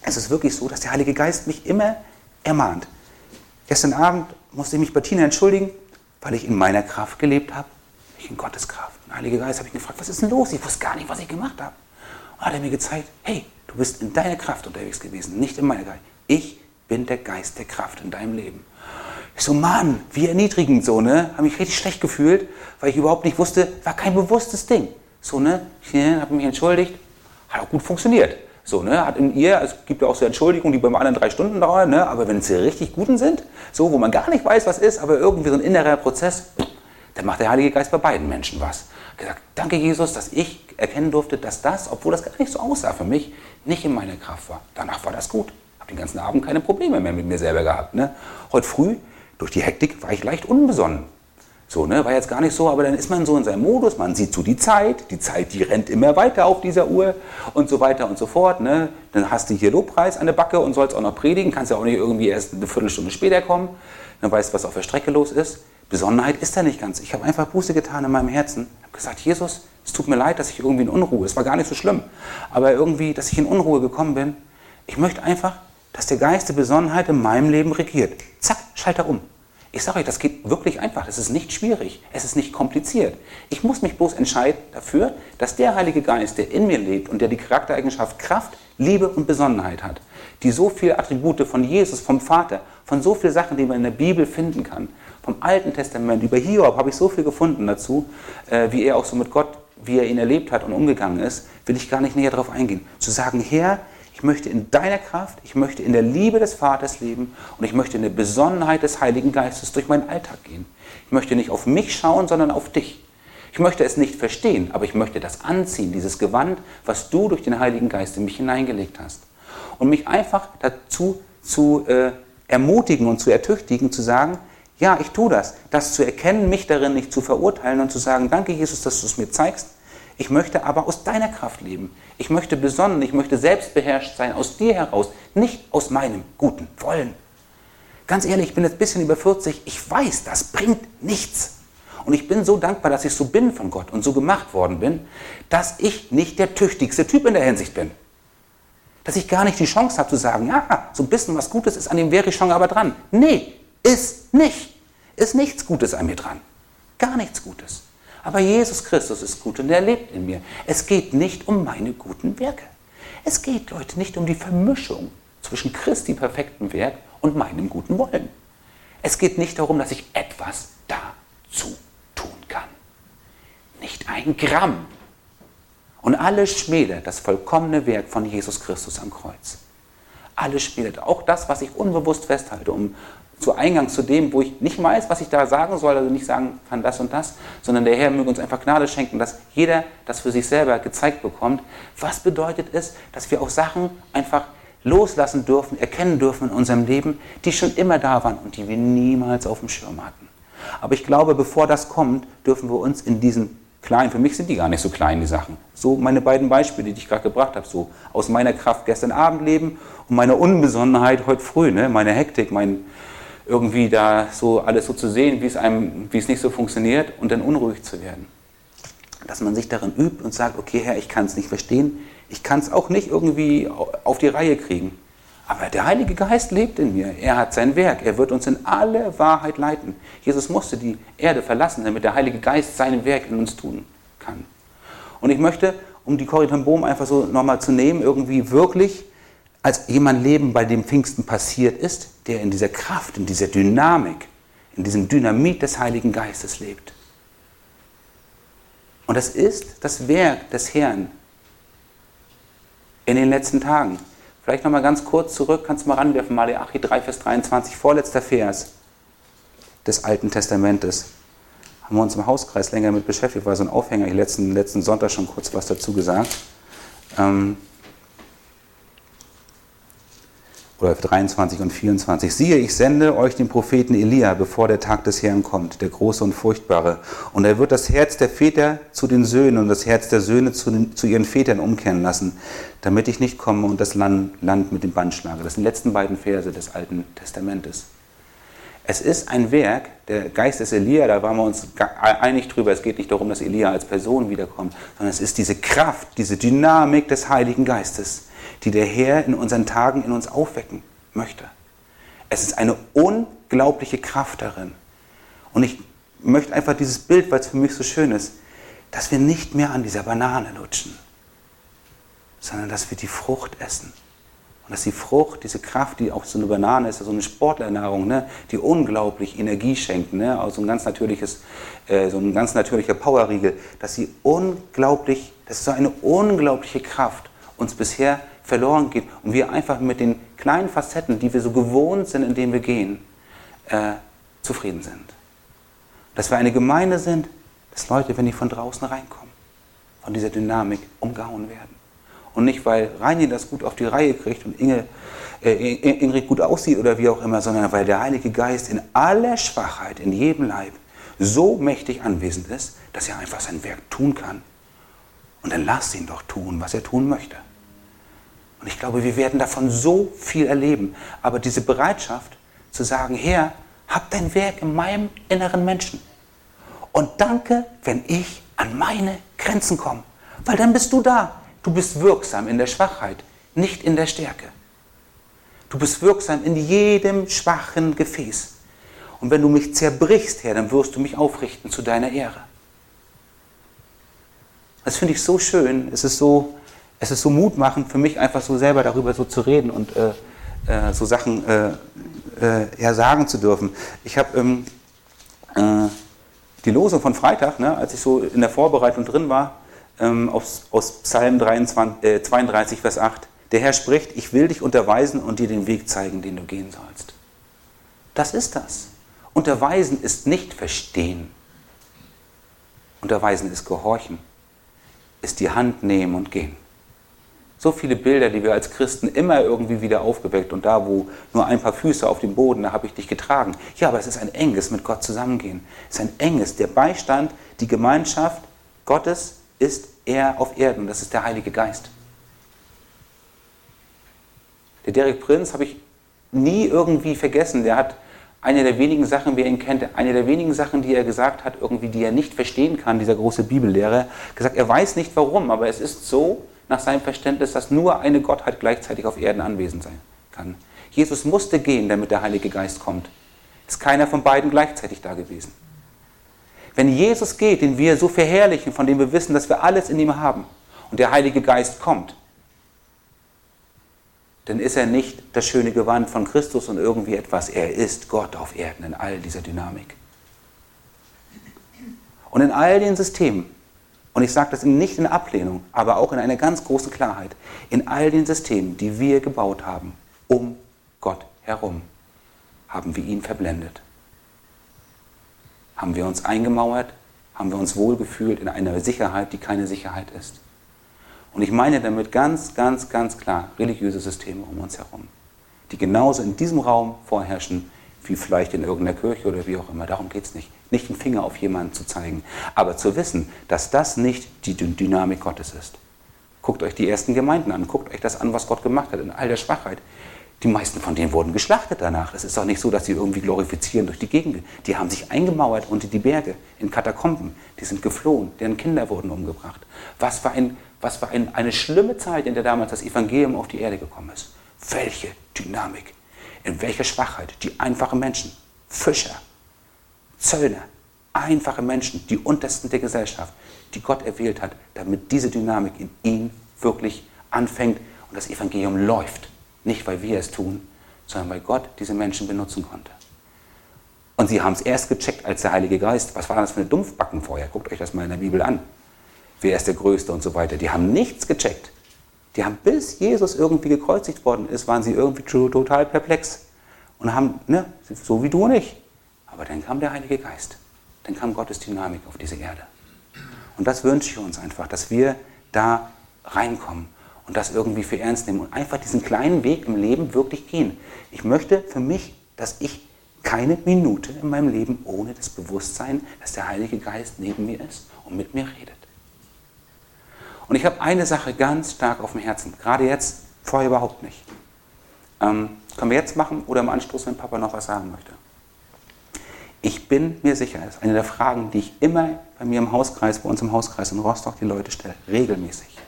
Es ist wirklich so, dass der Heilige Geist mich immer ermahnt. Gestern Abend musste ich mich bei Tina entschuldigen, weil ich in meiner Kraft gelebt habe, nicht in Gottes Kraft. Der Heilige Geist habe ich gefragt, was ist denn los? Ich wusste gar nicht, was ich gemacht habe. Und hat er mir gezeigt, hey, Du bist in deiner Kraft unterwegs gewesen, nicht in meiner Kraft. Ich bin der Geist der Kraft in deinem Leben. Ich so, Mann, wie erniedrigend so, ne? Habe mich richtig schlecht gefühlt, weil ich überhaupt nicht wusste, war kein bewusstes Ding. So, ne? Ich ne, habe mich entschuldigt, hat auch gut funktioniert. So, ne? Hat in ihr, es gibt ja auch so Entschuldigungen, die beim anderen drei Stunden dauern, ne? Aber wenn es die richtig guten sind, so, wo man gar nicht weiß, was ist, aber irgendwie so ein innerer Prozess, dann macht der Heilige Geist bei beiden Menschen was. Gesagt, danke Jesus, dass ich erkennen durfte, dass das, obwohl das gar nicht so aussah für mich, nicht in meiner Kraft war. Danach war das gut. Habe den ganzen Abend keine Probleme mehr mit mir selber gehabt. Ne? Heute früh, durch die Hektik, war ich leicht unbesonnen. So, ne, war jetzt gar nicht so, aber dann ist man so in seinem Modus, man sieht so die Zeit, die Zeit, die rennt immer weiter auf dieser Uhr und so weiter und so fort. Ne? Dann hast du hier Lobpreis an der Backe und sollst auch noch predigen, kannst ja auch nicht irgendwie erst eine Viertelstunde später kommen, dann weißt du, was auf der Strecke los ist. Besonnenheit ist da nicht ganz. Ich habe einfach Buße getan in meinem Herzen, habe gesagt, Jesus, es tut mir leid, dass ich irgendwie in Unruhe, es war gar nicht so schlimm, aber irgendwie, dass ich in Unruhe gekommen bin. Ich möchte einfach, dass der Geist der Besonnenheit in meinem Leben regiert. Zack, Schalter um. Ich sage euch, das geht wirklich einfach. Das ist nicht schwierig. Es ist nicht kompliziert. Ich muss mich bloß entscheiden dafür, dass der Heilige Geist, der in mir lebt und der die Charaktereigenschaft Kraft, Liebe und Besonnenheit hat, die so viele Attribute von Jesus, vom Vater, von so vielen Sachen, die man in der Bibel finden kann, vom Alten Testament, über Hiob habe ich so viel gefunden dazu, äh, wie er auch so mit Gott, wie er ihn erlebt hat und umgegangen ist, will ich gar nicht näher darauf eingehen. Zu sagen, Herr, ich möchte in deiner Kraft, ich möchte in der Liebe des Vaters leben und ich möchte in der Besonnenheit des Heiligen Geistes durch meinen Alltag gehen. Ich möchte nicht auf mich schauen, sondern auf dich. Ich möchte es nicht verstehen, aber ich möchte das anziehen, dieses Gewand, was du durch den Heiligen Geist in mich hineingelegt hast. Und mich einfach dazu zu äh, ermutigen und zu ertüchtigen, zu sagen, ja, ich tue das. Das zu erkennen, mich darin nicht zu verurteilen und zu sagen, danke Jesus, dass du es mir zeigst. Ich möchte aber aus deiner Kraft leben. Ich möchte besonnen, ich möchte selbstbeherrscht sein, aus dir heraus, nicht aus meinem guten Wollen. Ganz ehrlich, ich bin jetzt ein bisschen über 40, ich weiß, das bringt nichts. Und ich bin so dankbar, dass ich so bin von Gott und so gemacht worden bin, dass ich nicht der tüchtigste Typ in der Hinsicht bin. Dass ich gar nicht die Chance habe zu sagen, ja, so ein bisschen was Gutes ist, an dem wäre ich schon aber dran. Nee, ist nicht. Ist nichts Gutes an mir dran. Gar nichts Gutes. Aber Jesus Christus ist gut und er lebt in mir. Es geht nicht um meine guten Werke. Es geht, Leute, nicht um die Vermischung zwischen Christi perfektem Werk und meinem guten Wollen. Es geht nicht darum, dass ich etwas dazu nicht ein Gramm. Und alles schmälert das vollkommene Werk von Jesus Christus am Kreuz. Alles schmälert. Auch das, was ich unbewusst festhalte, um zu Eingang zu dem, wo ich nicht weiß, was ich da sagen soll, also nicht sagen kann das und das, sondern der Herr möge uns einfach Gnade schenken, dass jeder das für sich selber gezeigt bekommt. Was bedeutet es, dass wir auch Sachen einfach loslassen dürfen, erkennen dürfen in unserem Leben, die schon immer da waren und die wir niemals auf dem Schirm hatten. Aber ich glaube, bevor das kommt, dürfen wir uns in diesen klein. Für mich sind die gar nicht so klein, die Sachen. So meine beiden Beispiele, die ich gerade gebracht habe, so aus meiner Kraft gestern Abend leben und meiner Unbesonnenheit heute früh, ne? meine Hektik, mein irgendwie da so alles so zu sehen, wie es einem, wie es nicht so funktioniert und dann unruhig zu werden. Dass man sich darin übt und sagt, okay Herr, ich kann es nicht verstehen, ich kann es auch nicht irgendwie auf die Reihe kriegen. Aber der Heilige Geist lebt in mir. Er hat sein Werk. Er wird uns in alle Wahrheit leiten. Jesus musste die Erde verlassen, damit der Heilige Geist sein Werk in uns tun kann. Und ich möchte, um die Corrie ten Bohm einfach so nochmal zu nehmen, irgendwie wirklich als jemand leben, bei dem Pfingsten passiert ist, der in dieser Kraft, in dieser Dynamik, in diesem Dynamit des Heiligen Geistes lebt. Und das ist das Werk des Herrn in den letzten Tagen. Vielleicht nochmal ganz kurz zurück, kannst du mal ranwerfen, Malachi 3, Vers 23, vorletzter Vers des Alten Testamentes. Haben wir uns im Hauskreis länger mit beschäftigt, war so ein Aufhänger, ich letzten, letzten Sonntag schon kurz was dazu gesagt. Ähm, oder 23 und 24. Siehe, ich sende euch den Propheten Elia, bevor der Tag des Herrn kommt, der große und furchtbare. Und er wird das Herz der Väter zu den Söhnen und das Herz der Söhne zu, den, zu ihren Vätern umkehren lassen, damit ich nicht komme und das Land, Land mit dem Band schlage. Das sind die letzten beiden Verse des Alten Testamentes. Es ist ein Werk, der Geist des Elia, da waren wir uns einig drüber, es geht nicht darum, dass Elia als Person wiederkommt, sondern es ist diese Kraft, diese Dynamik des Heiligen Geistes die der Herr in unseren Tagen in uns aufwecken möchte. Es ist eine unglaubliche Kraft darin. Und ich möchte einfach dieses Bild, weil es für mich so schön ist, dass wir nicht mehr an dieser Banane lutschen, sondern dass wir die Frucht essen. Und dass die Frucht, diese Kraft, die auch so eine Banane ist, so eine Sportlernahrung, ne, die unglaublich Energie schenkt, ne, also ein ganz natürliches, äh, so ein ganz natürlicher Powerriegel, dass sie unglaublich, das ist so eine unglaubliche Kraft uns bisher verloren geht und wir einfach mit den kleinen Facetten, die wir so gewohnt sind, in denen wir gehen, äh, zufrieden sind. Dass wir eine Gemeinde sind, dass Leute, wenn die von draußen reinkommen, von dieser Dynamik umgehauen werden. Und nicht, weil Reini das gut auf die Reihe kriegt und Inge, äh, Ingrid gut aussieht oder wie auch immer, sondern weil der Heilige Geist in aller Schwachheit, in jedem Leib, so mächtig anwesend ist, dass er einfach sein Werk tun kann. Und dann lass ihn doch tun, was er tun möchte. Und ich glaube, wir werden davon so viel erleben. Aber diese Bereitschaft zu sagen, Herr, hab dein Werk in meinem inneren Menschen. Und danke, wenn ich an meine Grenzen komme. Weil dann bist du da. Du bist wirksam in der Schwachheit, nicht in der Stärke. Du bist wirksam in jedem schwachen Gefäß. Und wenn du mich zerbrichst, Herr, dann wirst du mich aufrichten zu deiner Ehre. Das finde ich so schön. Es ist so, es ist so mutmachend für mich, einfach so selber darüber so zu reden und äh, äh, so Sachen äh, äh ja, sagen zu dürfen. Ich habe ähm, äh, die Losung von Freitag, ne, als ich so in der Vorbereitung drin war, ähm, aus, aus Psalm 23, 32, Vers 8. Der Herr spricht, ich will dich unterweisen und dir den Weg zeigen, den du gehen sollst. Das ist das. Unterweisen ist nicht verstehen. Unterweisen ist gehorchen, ist die Hand nehmen und gehen. So viele Bilder, die wir als Christen immer irgendwie wieder aufgeweckt und da, wo nur ein paar Füße auf dem Boden, da habe ich dich getragen. Ja, aber es ist ein enges mit Gott zusammengehen. Es ist ein enges, der Beistand, die Gemeinschaft Gottes ist er auf Erden. Das ist der Heilige Geist. Der Derek Prinz habe ich nie irgendwie vergessen. Der hat eine der wenigen Sachen, wer ihn kennt, eine der wenigen Sachen, die er gesagt hat, irgendwie, die er nicht verstehen kann, dieser große Bibellehrer, gesagt, er weiß nicht warum, aber es ist so nach seinem Verständnis, dass nur eine Gottheit gleichzeitig auf Erden anwesend sein kann. Jesus musste gehen, damit der Heilige Geist kommt. Ist keiner von beiden gleichzeitig da gewesen. Wenn Jesus geht, den wir so verherrlichen, von dem wir wissen, dass wir alles in ihm haben, und der Heilige Geist kommt, dann ist er nicht das schöne Gewand von Christus und irgendwie etwas. Er ist Gott auf Erden in all dieser Dynamik. Und in all den Systemen, und ich sage das nicht in Ablehnung, aber auch in einer ganz großen Klarheit, in all den Systemen, die wir gebaut haben, um Gott herum, haben wir ihn verblendet. Haben wir uns eingemauert, haben wir uns wohlgefühlt in einer Sicherheit, die keine Sicherheit ist. Und ich meine damit ganz, ganz, ganz klar religiöse Systeme um uns herum, die genauso in diesem Raum vorherrschen wie vielleicht in irgendeiner Kirche oder wie auch immer. Darum geht es nicht. Nicht den Finger auf jemanden zu zeigen, aber zu wissen, dass das nicht die Dynamik Gottes ist. Guckt euch die ersten Gemeinden an, guckt euch das an, was Gott gemacht hat in all der Schwachheit. Die meisten von denen wurden geschlachtet danach. Es ist doch nicht so, dass sie irgendwie glorifizieren durch die Gegend. Die haben sich eingemauert unter die Berge in Katakomben. Die sind geflohen, deren Kinder wurden umgebracht. Was für, ein, was für ein, eine schlimme Zeit, in der damals das Evangelium auf die Erde gekommen ist. Welche Dynamik, in welcher Schwachheit die einfachen Menschen, Fischer, Zöllner, einfache Menschen, die untersten der Gesellschaft, die Gott erwählt hat, damit diese Dynamik in ihm wirklich anfängt und das Evangelium läuft. Nicht, weil wir es tun, sondern weil Gott diese Menschen benutzen konnte. Und sie haben es erst gecheckt als der Heilige Geist. Was war das für eine Dumpfbacken vorher? Guckt euch das mal in der Bibel an. Wer ist der Größte und so weiter. Die haben nichts gecheckt. Die haben, bis Jesus irgendwie gekreuzigt worden ist, waren sie irgendwie total perplex. Und haben, ne, so wie du und ich. Aber dann kam der Heilige Geist. Dann kam Gottes Dynamik auf diese Erde. Und das wünsche ich uns einfach, dass wir da reinkommen und das irgendwie für ernst nehmen und einfach diesen kleinen Weg im Leben wirklich gehen. Ich möchte für mich, dass ich keine Minute in meinem Leben ohne das Bewusstsein, dass der Heilige Geist neben mir ist und mit mir redet. Und ich habe eine Sache ganz stark auf dem Herzen, gerade jetzt, vorher überhaupt nicht. Ähm, können wir jetzt machen oder im Anstoß, wenn Papa noch was sagen möchte? Ich bin mir sicher, das ist eine der Fragen, die ich immer bei mir im Hauskreis, bei uns im Hauskreis in Rostock die Leute stelle, regelmäßig.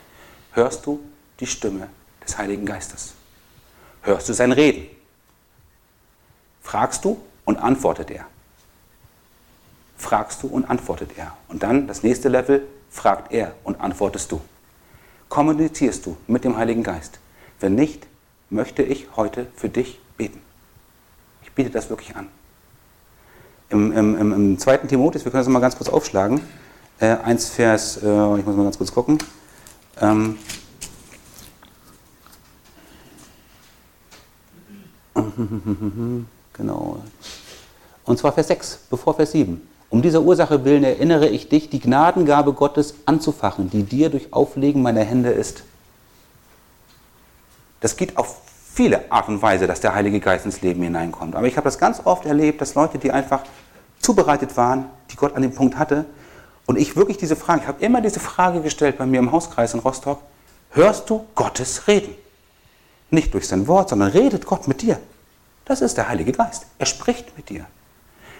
Hörst du die Stimme des Heiligen Geistes? Hörst du sein Reden? Fragst du und antwortet er. Fragst du und antwortet er. Und dann das nächste Level, fragt er und antwortest du. Kommunizierst du mit dem Heiligen Geist? Wenn nicht, möchte ich heute für dich beten. Ich biete das wirklich an. Im, im, im, zweiten Timotheus, wir können das mal ganz kurz aufschlagen, äh, 1 Vers, äh, ich muss mal ganz kurz gucken, ähm, Genau. Und zwar Vers 6, bevor Vers 7. Um dieser Ursache willen erinnere ich dich, die Gnadengabe Gottes anzufachen, die dir durch Auflegen meiner Hände ist. Das geht auf viele Art und Weise, dass der Heilige Geist ins Leben hineinkommt. Aber ich habe das ganz oft erlebt, dass Leute, die einfach zubereitet waren, die Gott an dem Punkt hatte, und ich wirklich diese Frage, ich habe immer diese Frage gestellt bei mir im Hauskreis in Rostock, hörst du Gottes reden? Nicht durch sein Wort, sondern redet Gott mit dir. Das ist der Heilige Geist. Er spricht mit dir.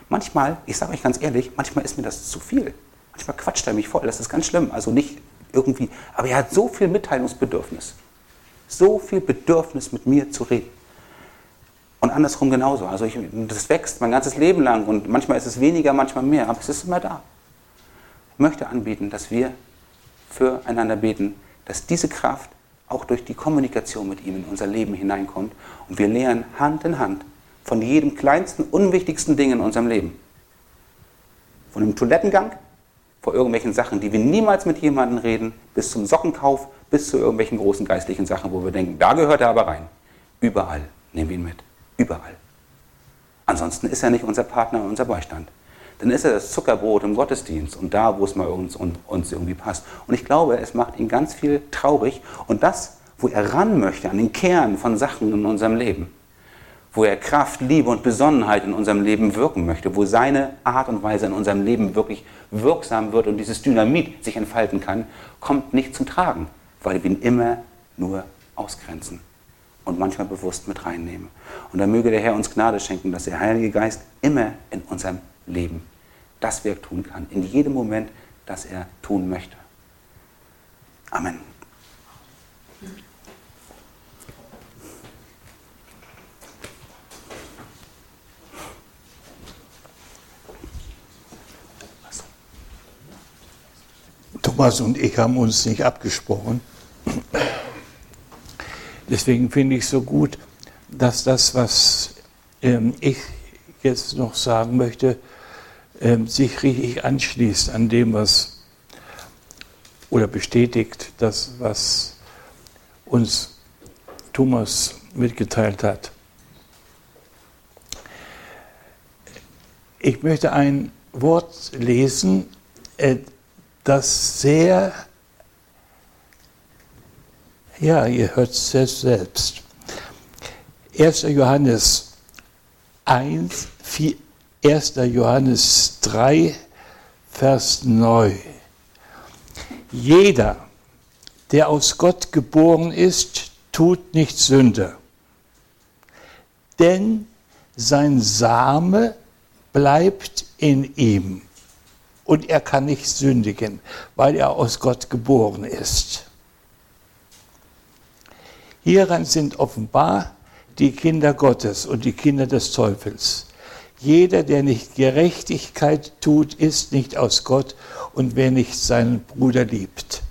Manchmal, ich sage euch ganz ehrlich, manchmal ist mir das zu viel. Manchmal quatscht er mich voll. Das ist ganz schlimm. Also nicht irgendwie, aber er hat so viel Mitteilungsbedürfnis. So viel Bedürfnis, mit mir zu reden. Und andersrum genauso. Also ich, das wächst mein ganzes Leben lang und manchmal ist es weniger, manchmal mehr, aber es ist immer da. Ich möchte anbieten, dass wir füreinander beten, dass diese Kraft auch durch die Kommunikation mit ihm in unser Leben hineinkommt. Und wir lernen Hand in Hand von jedem kleinsten, unwichtigsten Ding in unserem Leben. Von dem Toilettengang vor irgendwelchen Sachen, die wir niemals mit jemandem reden, bis zum Sockenkauf, bis zu irgendwelchen großen geistlichen Sachen, wo wir denken, da gehört er aber rein. Überall nehmen wir ihn mit. Überall. Ansonsten ist er nicht unser Partner und unser Beistand. Dann ist er das Zuckerbrot im Gottesdienst und da, wo es mal uns, uns irgendwie passt. Und ich glaube, es macht ihn ganz viel traurig. Und das, wo er ran möchte, an den Kern von Sachen in unserem Leben, wo er Kraft, Liebe und Besonnenheit in unserem Leben wirken möchte, wo seine Art und Weise in unserem Leben wirklich wirksam wird und dieses Dynamit sich entfalten kann, kommt nicht zum Tragen, weil wir ihn immer nur ausgrenzen und manchmal bewusst mit reinnehmen. Und da möge der Herr uns Gnade schenken, dass der Heilige Geist immer in unserem Leben das Werk tun kann, in jedem Moment, das er tun möchte. Amen. Thomas und ich haben uns nicht abgesprochen. Deswegen finde ich so gut, dass das, was ähm, ich jetzt noch sagen möchte, ähm, sich richtig anschließt an dem, was oder bestätigt das, was uns Thomas mitgeteilt hat. Ich möchte ein Wort lesen, äh, das sehr ja, ihr hört es selbst. 1. Johannes 1, 4, 1. Johannes 3, Vers 9. Jeder, der aus Gott geboren ist, tut nicht Sünde. Denn sein Same bleibt in ihm und er kann nicht sündigen, weil er aus Gott geboren ist. Hieran sind offenbar die Kinder Gottes und die Kinder des Teufels. Jeder, der nicht Gerechtigkeit tut, ist nicht aus Gott und wer nicht seinen Bruder liebt.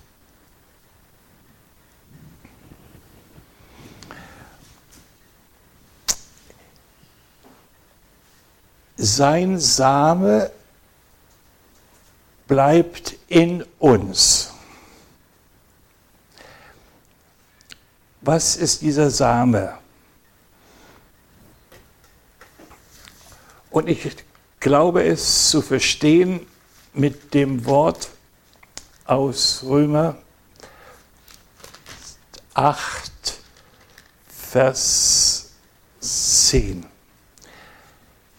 Sein Same bleibt in uns. Was ist dieser Same? Und ich glaube es zu verstehen mit dem Wort aus Römer 8, Vers 10.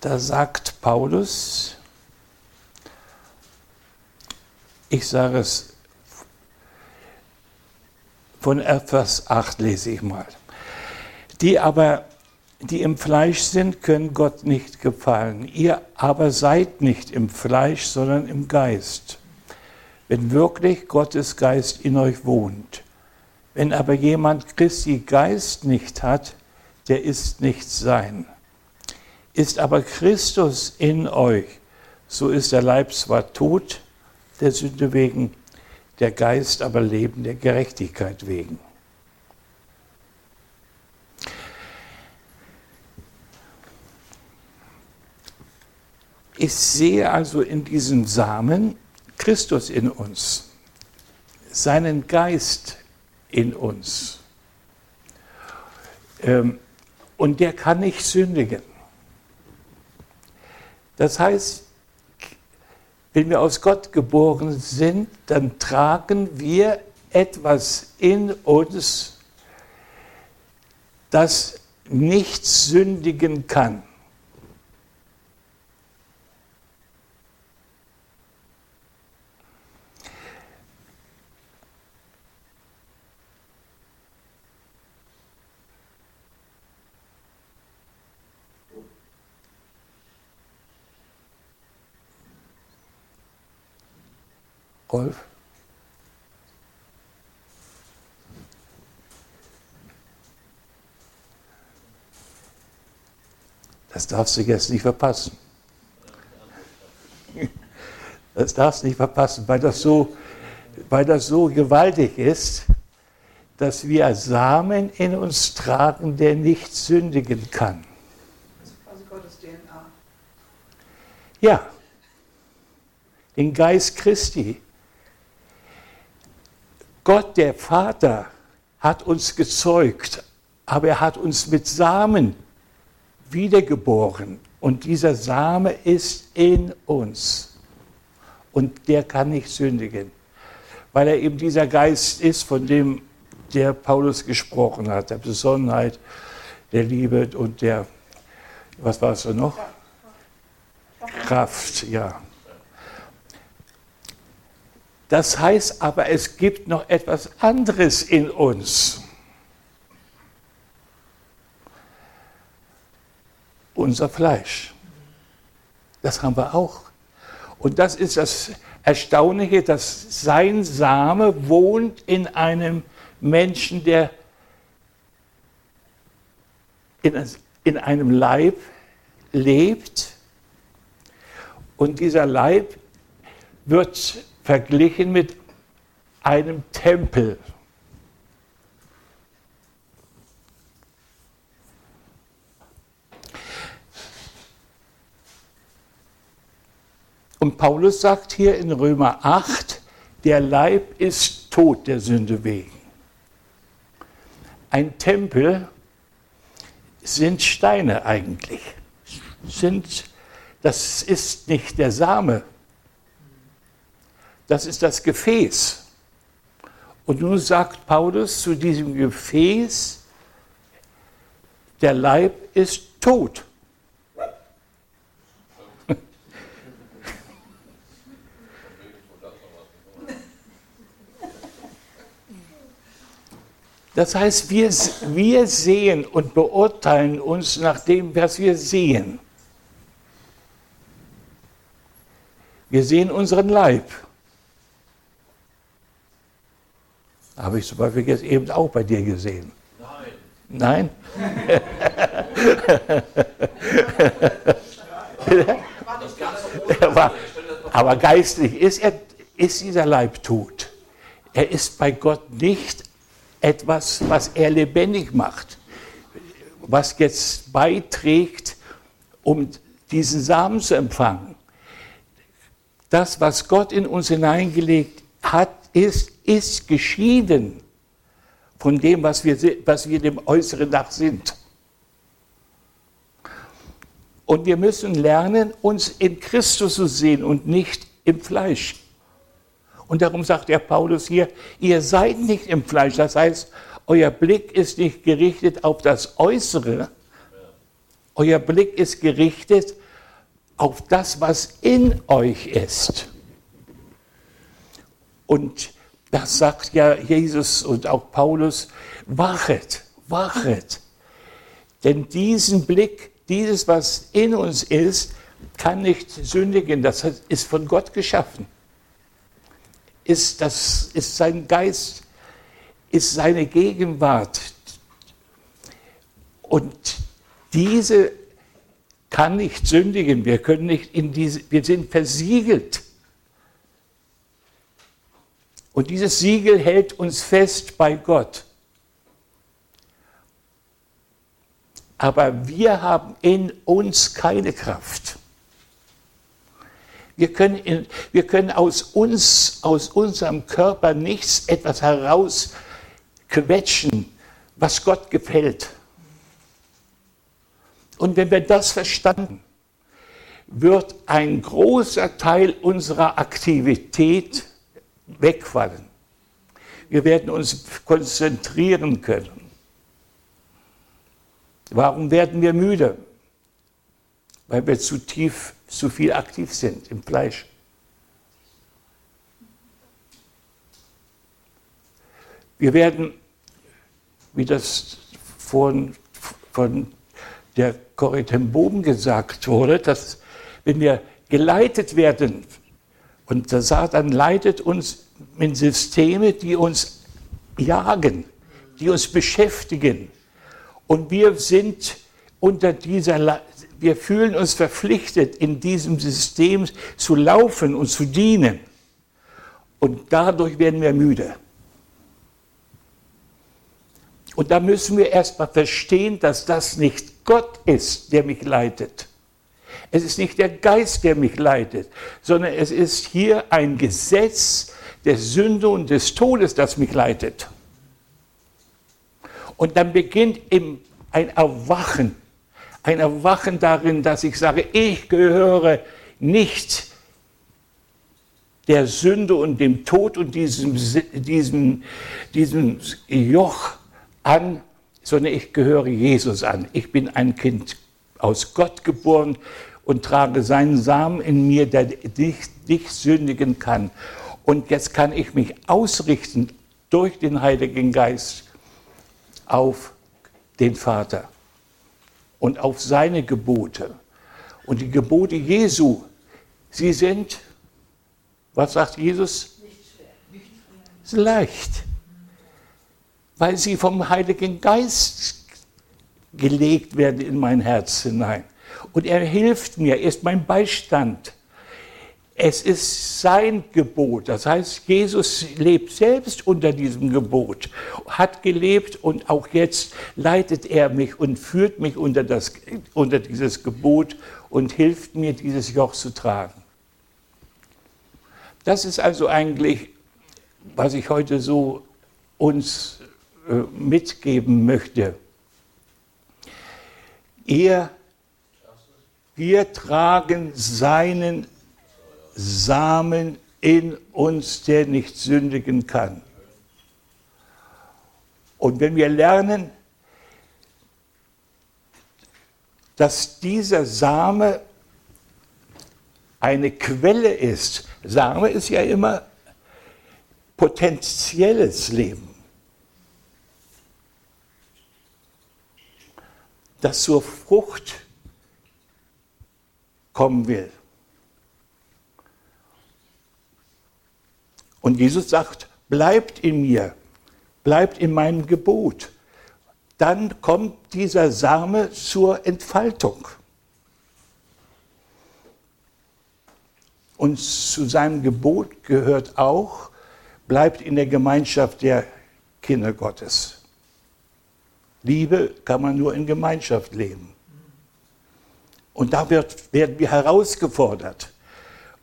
Da sagt Paulus, ich sage es von Vers 8 lese ich mal. Die aber, die im Fleisch sind, können Gott nicht gefallen. Ihr aber seid nicht im Fleisch, sondern im Geist. Wenn wirklich Gottes Geist in euch wohnt. Wenn aber jemand Christi Geist nicht hat, der ist nicht sein. Ist aber Christus in euch, so ist der Leib zwar tot, der Sünde wegen, der Geist aber Leben der Gerechtigkeit wegen. Ich sehe also in diesem Samen Christus in uns, seinen Geist in uns. Ähm, und der kann nicht sündigen. Das heißt, wenn wir aus Gott geboren sind, dann tragen wir etwas in uns, das nicht sündigen kann. Rolf? Das darfst du jetzt nicht verpassen. Das darfst du nicht verpassen, weil das so, weil das so gewaltig ist, dass wir Samen in uns tragen, der nicht sündigen kann. Das ist quasi Gottes DNA. Ja. den Geist Christi. Gott, der Vater, hat uns gezeugt, aber er hat uns mit Samen wiedergeboren. Und dieser Same ist in uns. Und der kann nicht sündigen, weil er eben dieser Geist ist, von dem der Paulus gesprochen hat, der Besonnenheit, der Liebe und der, was war es noch? Kraft, ja. Das heißt aber, es gibt noch etwas anderes in uns. Unser Fleisch. Das haben wir auch. Und das ist das Erstaunliche, dass sein Same wohnt in einem Menschen, der in, einem Leib lebt. Und dieser Leib wird verglichen mit einem Tempel. Und Paulus sagt hier in Römer 8, der Leib ist tot der Sünde wegen. Ein Tempel sind Steine eigentlich. Sind, das ist nicht der Same, das ist das Gefäß. Und nun sagt Paulus zu diesem Gefäß, der Leib ist tot. Das heißt, wir, wir sehen und beurteilen uns nach dem, was wir sehen. Wir sehen unseren Leib. Habe ich zum Beispiel jetzt eben auch bei dir gesehen. Nein. Nein? aber, aber geistlich ist, er, ist dieser Leib tot. Er ist bei Gott nicht etwas, was er lebendig macht, was jetzt beiträgt, um diesen Samen zu empfangen. Das, was Gott in uns hineingelegt hat, ist, ist geschieden von dem, was wir, was wir dem Äußeren nach sind. Und wir müssen lernen, uns in Christus zu sehen und nicht im Fleisch. Und darum sagt der Paulus hier, ihr seid nicht im Fleisch. Das heißt, euer Blick ist nicht gerichtet auf das Äußere. Euer Blick ist gerichtet auf das, was in euch ist. Und das sagt ja Jesus und auch Paulus, wachet, wachet. Denn diesen Blick, dieses, was in uns ist, kann nicht sündigen. Das ist von Gott geschaffen ist, das, ist sein Geist, ist seine Gegenwart. Und diese kann nicht sündigen. Wir können nicht in diese, wir sind versiegelt. Und dieses Siegel hält uns fest bei Gott. Aber wir haben in uns keine Kraft. Wir können, in, wir können aus uns, aus unserem Körper nichts etwas herausquetschen, was Gott gefällt. Und wenn wir das verstanden, wird ein großer Teil unserer Aktivität wegfallen. Wir werden uns konzentrieren können. Warum werden wir müde? Weil wir zu tief zu viel aktiv sind im Fleisch. Wir werden, wie das von, von der Corrie ten Bogen gesagt wurde, dass wenn wir geleitet werden und der Satan leitet uns in Systeme, die uns jagen, die uns beschäftigen und wir sind unter dieser wir fühlen uns verpflichtet, in diesem System zu laufen und zu dienen. Und dadurch werden wir müde. Und da müssen wir erstmal verstehen, dass das nicht Gott ist, der mich leitet. Es ist nicht der Geist, der mich leitet, sondern es ist hier ein Gesetz der Sünde und des Todes, das mich leitet. Und dann beginnt ein Erwachen, ein Erwachen darin, dass ich sage, ich gehöre nicht der Sünde und dem Tod und diesem, diesem, diesem Joch an, sondern ich gehöre Jesus an. Ich bin ein Kind aus Gott geboren und trage seinen Samen in mir, der nicht, nicht sündigen kann. Und jetzt kann ich mich ausrichten durch den Heiligen Geist auf den Vater und auf seine Gebote. Und die Gebote Jesu, sie sind, was sagt Jesus? Nicht leicht, weil sie vom Heiligen Geist gelegt werden in mein Herz hinein. Und er hilft mir, er ist mein Beistand. Es ist sein Gebot. Das heißt, Jesus lebt selbst unter diesem Gebot, hat gelebt und auch jetzt leitet er mich und führt mich unter, das, unter dieses Gebot und hilft mir, dieses Joch zu tragen. Das ist also eigentlich, was ich heute so uns äh, mitgeben möchte. Er, wir tragen seinen Samen in uns, der nicht sündigen kann. Und wenn wir lernen, dass dieser Same eine Quelle ist, Same ist ja immer potenzielles Leben, das zur Frucht kommen will. Und Jesus sagt, bleibt in mir, bleibt in meinem Gebot. Dann kommt dieser Same zur Entfaltung. Und zu seinem Gebot gehört auch, bleibt in der Gemeinschaft der Kinder Gottes. Liebe kann man nur in Gemeinschaft leben. Und da wird, werden wir herausgefordert.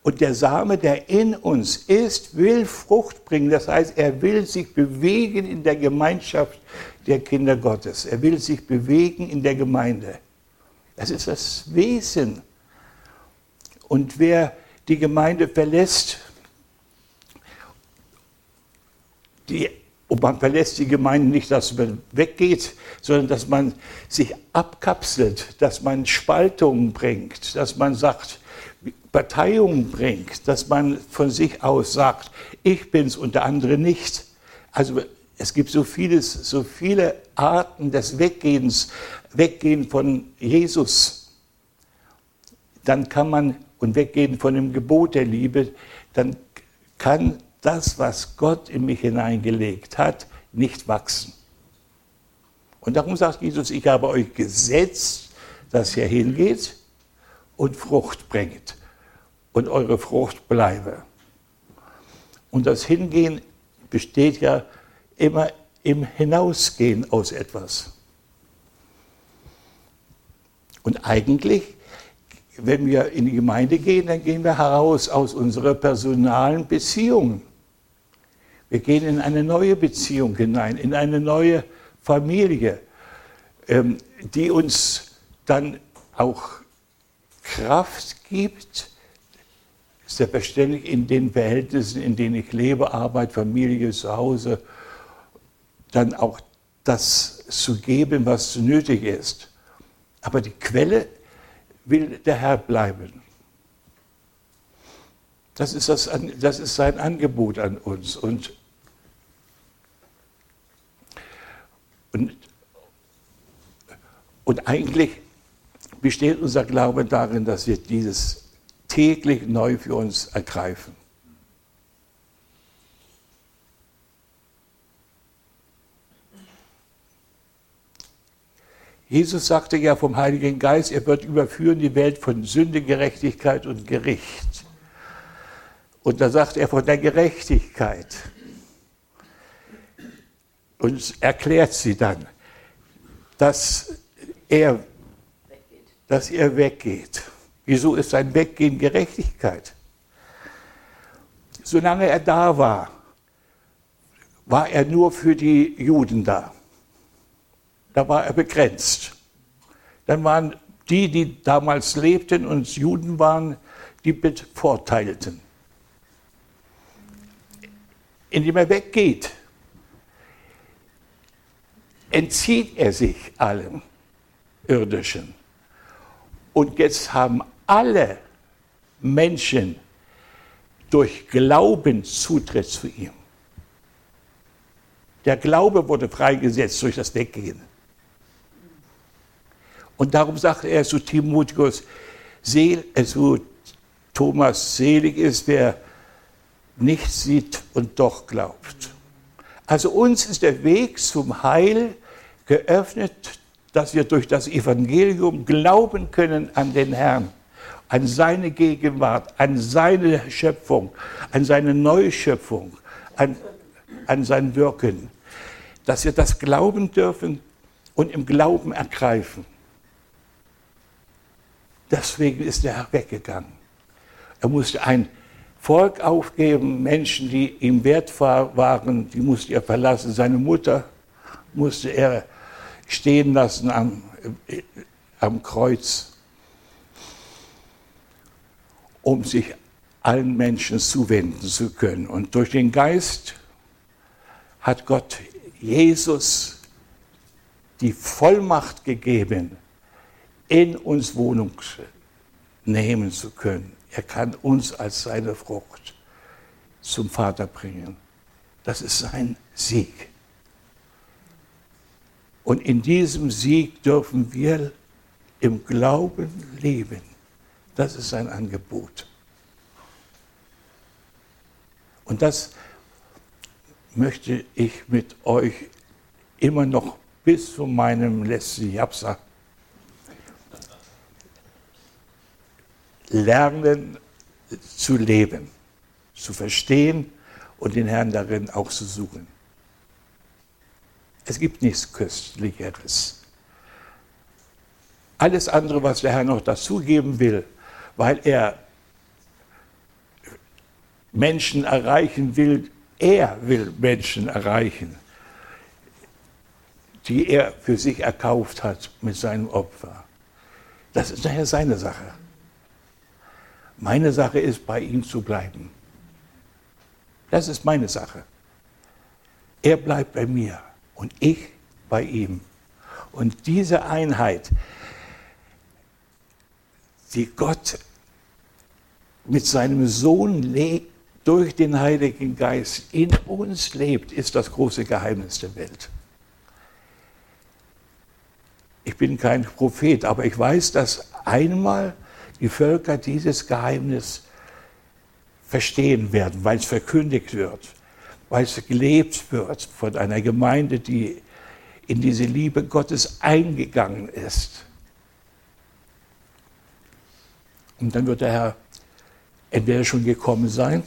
Und der Same, der in uns ist, will Frucht bringen. Das heißt, er will sich bewegen in der Gemeinschaft der Kinder Gottes. Er will sich bewegen in der Gemeinde. Das ist das Wesen. Und wer die Gemeinde verlässt, die, und man verlässt die Gemeinde nicht, dass man weggeht, sondern dass man sich abkapselt, dass man Spaltungen bringt, dass man sagt, Parteiung bringt, dass man von sich aus sagt, ich bin's und der andere nicht. Also es gibt so vieles, so viele Arten des Weggehens, Weggehen von Jesus. Dann kann man und weggehen von dem Gebot der Liebe, dann kann das, was Gott in mich hineingelegt hat, nicht wachsen. Und darum sagt Jesus, ich habe euch gesetzt, dass ihr hingeht und Frucht bringt und eure Frucht bleibe. Und das Hingehen besteht ja immer im Hinausgehen aus etwas. Und eigentlich, wenn wir in die Gemeinde gehen, dann gehen wir heraus aus unserer personalen Beziehung. Wir gehen in eine neue Beziehung hinein, in eine neue Familie, ähm, die uns dann auch Kraft gibt, selbstverständlich in den Verhältnissen, in denen ich lebe, Arbeit, Familie, zu Hause, dann auch das zu geben, was nötig ist. Aber die Quelle will der Herr bleiben. Das ist, das, das ist sein Angebot an uns. Und, und, und eigentlich besteht unser Glaube darin, dass wir dieses täglich neu für uns ergreifen. Jesus sagte ja vom Heiligen Geist, er wird überführen die Welt von Sünde, Gerechtigkeit und Gericht. Und da sagt er von der Gerechtigkeit und erklärt sie dann, dass er, dass er weggeht Wieso ist sein Weggehen Gerechtigkeit? Solange er da war, war er nur für die Juden da. Da war er begrenzt. Dann waren die, die damals lebten und Juden waren, die bevorteilten. Indem er weggeht, entzieht er sich allem Irdischen. Und jetzt haben alle Menschen durch Glauben Zutritt zu ihm. Der Glaube wurde freigesetzt durch das Weggehen. Und darum sagt er zu Timotheus, zu Thomas, selig ist, wer nicht sieht und doch glaubt. Also uns ist der Weg zum Heil geöffnet, dass wir durch das Evangelium glauben können an den Herrn, an seine Gegenwart, an seine Schöpfung, an seine Neuschöpfung, an, an sein Wirken. Dass wir das glauben dürfen und im Glauben ergreifen. Deswegen ist Herr weggegangen. Er musste ein Volk aufgeben, Menschen, die ihm wert waren, die musste er verlassen. Seine Mutter musste er stehen lassen am, am Kreuz, um sich allen Menschen zuwenden zu können. Und durch den Geist hat Gott Jesus die Vollmacht gegeben, in uns Wohnung nehmen zu können. Er kann uns als seine Frucht zum Vater bringen. Das ist sein Sieg. Und in diesem Sieg dürfen wir im Glauben leben. Das ist sein Angebot. Und das möchte ich mit euch immer noch bis zu meinem letzten Japsa lernen zu leben, zu verstehen und den Herrn darin auch zu suchen. Es gibt nichts Köstlicheres. Alles andere, was der Herr noch dazugeben will, weil er Menschen erreichen will, er will Menschen erreichen, die er für sich erkauft hat mit seinem Opfer. Das ist daher seine Sache. Meine Sache ist, bei ihm zu bleiben. Das ist meine Sache. Er bleibt bei mir und ich bei ihm. Und diese Einheit, die Gott mit seinem Sohn durch den Heiligen Geist in uns lebt, ist das große Geheimnis der Welt. Ich bin kein Prophet, aber ich weiß, dass einmal die Völker dieses Geheimnis verstehen werden, weil es verkündigt wird weil es gelebt wird von einer Gemeinde, die in diese Liebe Gottes eingegangen ist. Und dann wird der Herr entweder schon gekommen sein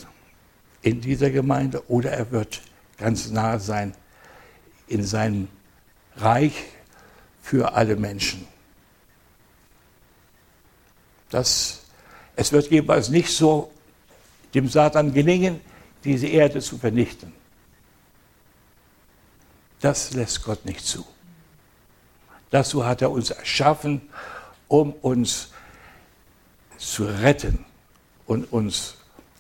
in dieser Gemeinde oder er wird ganz nah sein in seinem Reich für alle Menschen. Das, es wird jeweils nicht so dem Satan gelingen, diese Erde zu vernichten. Das lässt Gott nicht zu. Dazu hat er uns erschaffen, um uns zu retten und uns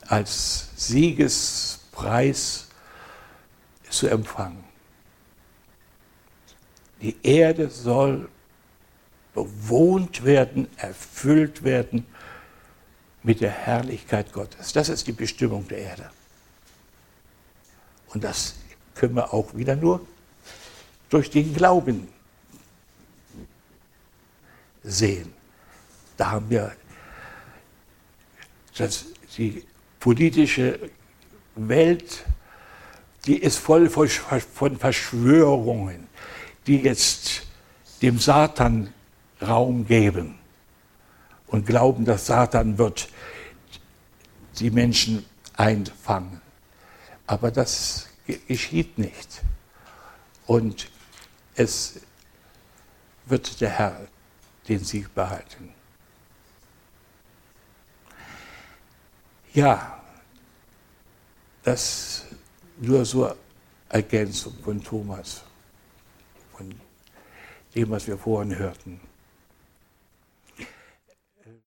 als Siegespreis zu empfangen. Die Erde soll bewohnt werden, erfüllt werden mit der Herrlichkeit Gottes. Das ist die Bestimmung der Erde. Und das können wir auch wieder nur durch den Glauben sehen. Da haben wir das, die politische Welt, die ist voll von Verschwörungen, die jetzt dem Satan Raum geben und glauben, dass Satan wird die Menschen einfangen. Aber das geschieht nicht. Und es wird der Herr den Sieg behalten. Ja, das nur so Ergänzung von Thomas, von dem, was wir vorhin hörten.